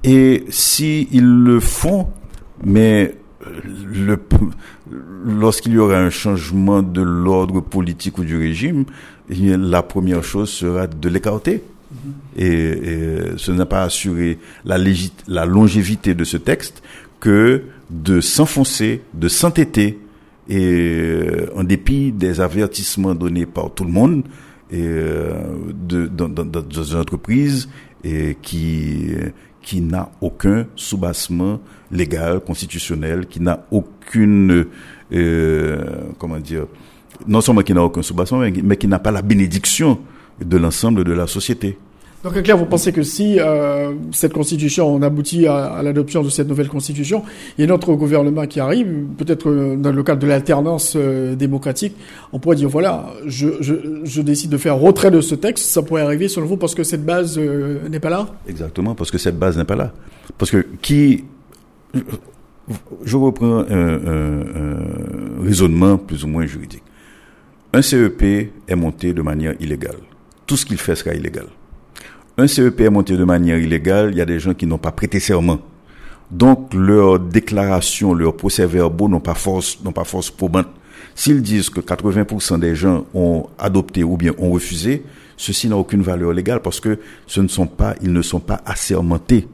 Et s'ils le font, mais le, lorsqu'il y aura un changement de l'ordre politique ou du régime, la première chose sera de l'écarter. Et, ce n'est pas assurer la, la longévité de ce texte que de s'enfoncer, de s'entêter, et euh, en dépit des avertissements donnés par tout le monde, et, euh, de, dans, dans, dans une entreprise et qui qui n'a aucun soubassement légal, constitutionnel, qui n'a aucune, euh, comment dire, non seulement qui n'a aucun soubassement, mais qui n'a pas la bénédiction de l'ensemble de la société. Donc, Claire, vous pensez que si euh, cette constitution, on aboutit à, l'adoption de cette nouvelle constitution, il y a notre gouvernement qui arrive, peut-être euh, dans le cadre de l'alternance euh, démocratique, on pourrait dire, voilà, je, je, je, décide de faire retrait de ce texte, ça pourrait arriver selon vous parce que cette base n'est pas là? Exactement, parce que cette base n'est pas là. Parce que qui... Je reprends un, un, un raisonnement plus ou moins juridique. Un CEP est monté de manière illégale. Tout ce qu'il fait sera illégal un CEP est monté de manière illégale, il y a des gens qui n'ont pas prêté serment. Donc, leurs déclarations, leurs procès-verbaux n'ont pas force, n'ont pas force probante. S'ils disent que 80% des gens ont adopté ou bien ont refusé, ceci n'a aucune valeur légale parce que ce ne sont pas, ils ne sont pas assermentés.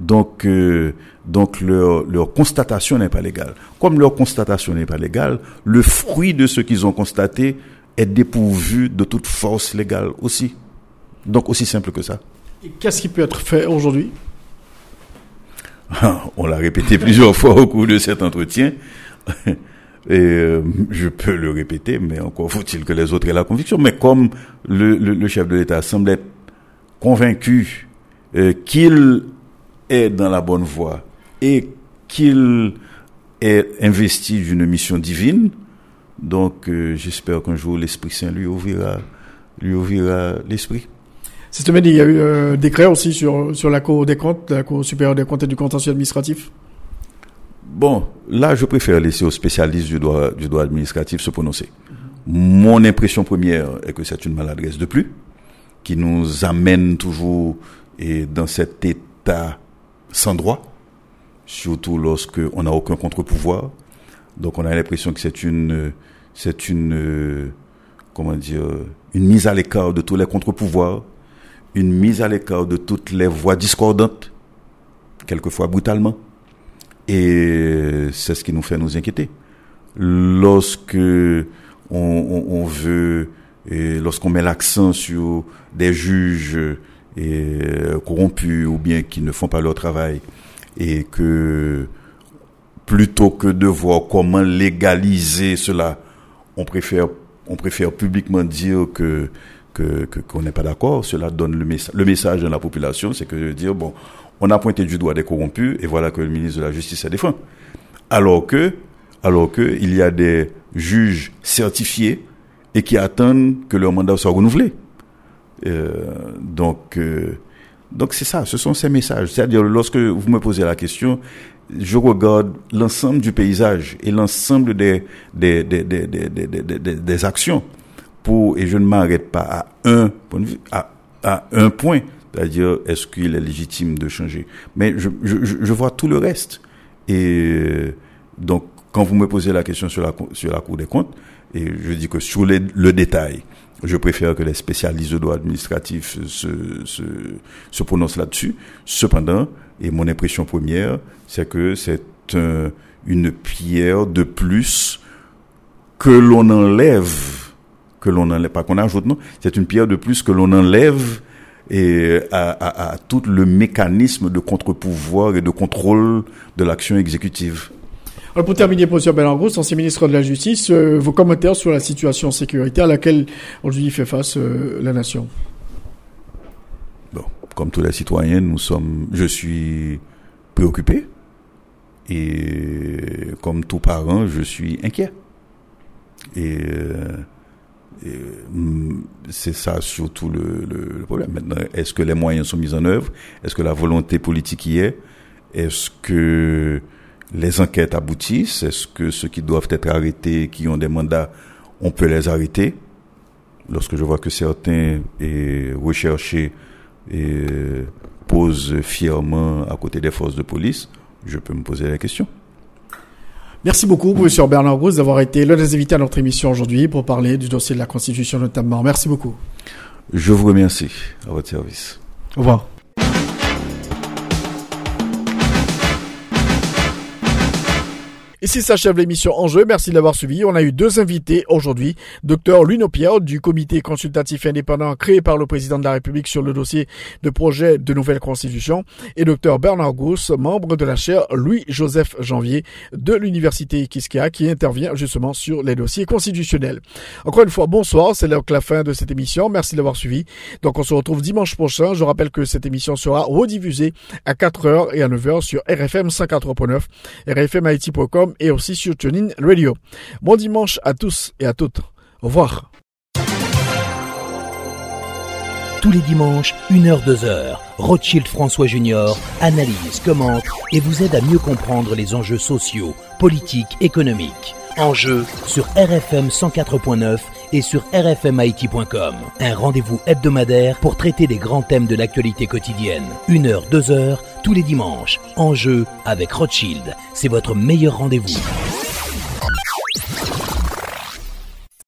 Donc, euh, donc leur, leur constatation n'est pas légale. Comme leur constatation n'est pas légale, le fruit de ce qu'ils ont constaté est dépourvu de toute force légale aussi. Donc aussi simple que ça. Qu'est-ce qui peut être fait aujourd'hui? On l'a répété plusieurs fois au cours de cet entretien. Et euh, je peux le répéter, mais encore faut-il que les autres aient la conviction. Mais comme le, le, chef de l'État semble être convaincu euh, qu'il est dans la bonne voie et qu'il est investi d'une mission divine, donc euh, j'espère qu'un jour l'Esprit Saint lui ouvrira, lui ouvrira l'esprit. Cette semaine, il y a eu un euh, décret aussi sur, sur la Cour des comptes, la Cour supérieure des comptes et du contentieux administratif. Bon, là, je préfère laisser aux spécialistes du droit, du droit administratif se prononcer. Mon impression première est que c'est une maladresse de plus qui nous amène toujours et dans cet état sans droit, surtout lorsque on n'a aucun contre-pouvoir. Donc, on a l'impression que c'est une, c'est une, comment dire, une mise à l'écart de tous les contre-pouvoirs une mise à l'écart de toutes les voix discordantes, quelquefois brutalement. Et c'est ce qui nous fait nous inquiéter. Lorsque on, veut, lorsqu'on met l'accent sur des juges et, corrompus ou bien qui ne font pas leur travail, et que plutôt que de voir comment légaliser cela, on préfère, on publiquement dire que qu'on n'est pas d'accord. Cela donne le, message le message à la population, c'est que dire bon, on a pointé du doigt des corrompus et voilà que le ministre de la Justice a défend. Alors que, alors que il y a des juges certifiés et qui attendent que leur mandat soit renouvelé. Euh, donc, euh, donc c'est ça, ce sont ces messages. C'est-à-dire, lorsque vous me posez la question, je regarde l'ensemble du paysage et l'ensemble des, des, des, des, des, actions pour, et je ne m'arrête pas à un point de vue, à, à un point, c'est-à-dire est-ce qu'il est légitime de changer. Mais je, je, je vois tout le reste. Et donc, quand vous me posez la question sur la, sur la Cour des comptes, et je dis que sur les, le détail, je préfère que les spécialistes de droit administratif se, se, se prononcent là-dessus. Cependant, et mon impression première, c'est que c'est une pierre de plus que l'on enlève que l'on enlève, pas qu'on ajoute, non, c'est une pierre de plus que l'on enlève et à, à, à, tout le mécanisme de contre-pouvoir et de contrôle de l'action exécutive. Alors pour terminer, Monsieur Belangros, ancien ministre de la Justice, euh, vos commentaires sur la situation sécuritaire à laquelle aujourd'hui fait face euh, la nation. Bon, comme tous les citoyens, nous sommes, je suis préoccupé. Et comme tout parent, je suis inquiet. Et, mm, c'est ça surtout le, le, problème. Maintenant, est-ce que les moyens sont mis en œuvre? Est-ce que la volonté politique y est? Est-ce que les enquêtes aboutissent Est-ce que ceux qui doivent être arrêtés, qui ont des mandats, on peut les arrêter? Lorsque je vois que certains est recherchés et posent fièrement à côté des forces de police, je peux me poser la question. Merci beaucoup, Monsieur Bernard Gros, d'avoir été l'un des invités à notre émission aujourd'hui pour parler du dossier de la Constitution notamment. Merci beaucoup. Je vous remercie à votre service. Au revoir. Ici s'achève l'émission Enjeu. Merci de l'avoir suivi. On a eu deux invités aujourd'hui. Docteur Luno Pierre du comité consultatif indépendant créé par le président de la République sur le dossier de projet de nouvelle constitution et docteur Bernard Gousse, membre de la chaire Louis-Joseph Janvier de l'université Kiskia qui intervient justement sur les dossiers constitutionnels. Encore une fois, bonsoir. C'est donc la fin de cette émission. Merci de l'avoir suivi. Donc on se retrouve dimanche prochain. Je rappelle que cette émission sera rediffusée à 4h et à 9h sur RFM 104.9, et aussi sur TuneIn Radio. Bon dimanche à tous et à toutes. Au revoir. Tous les dimanches, 1h, 2h, Rothschild François Junior analyse, commente et vous aide à mieux comprendre les enjeux sociaux, politiques, économiques. Enjeux sur RFM 104.9 et sur rfmit.com. Un rendez-vous hebdomadaire pour traiter des grands thèmes de l'actualité quotidienne. Une heure, deux heures, tous les dimanches. En jeu avec Rothschild. C'est votre meilleur rendez-vous.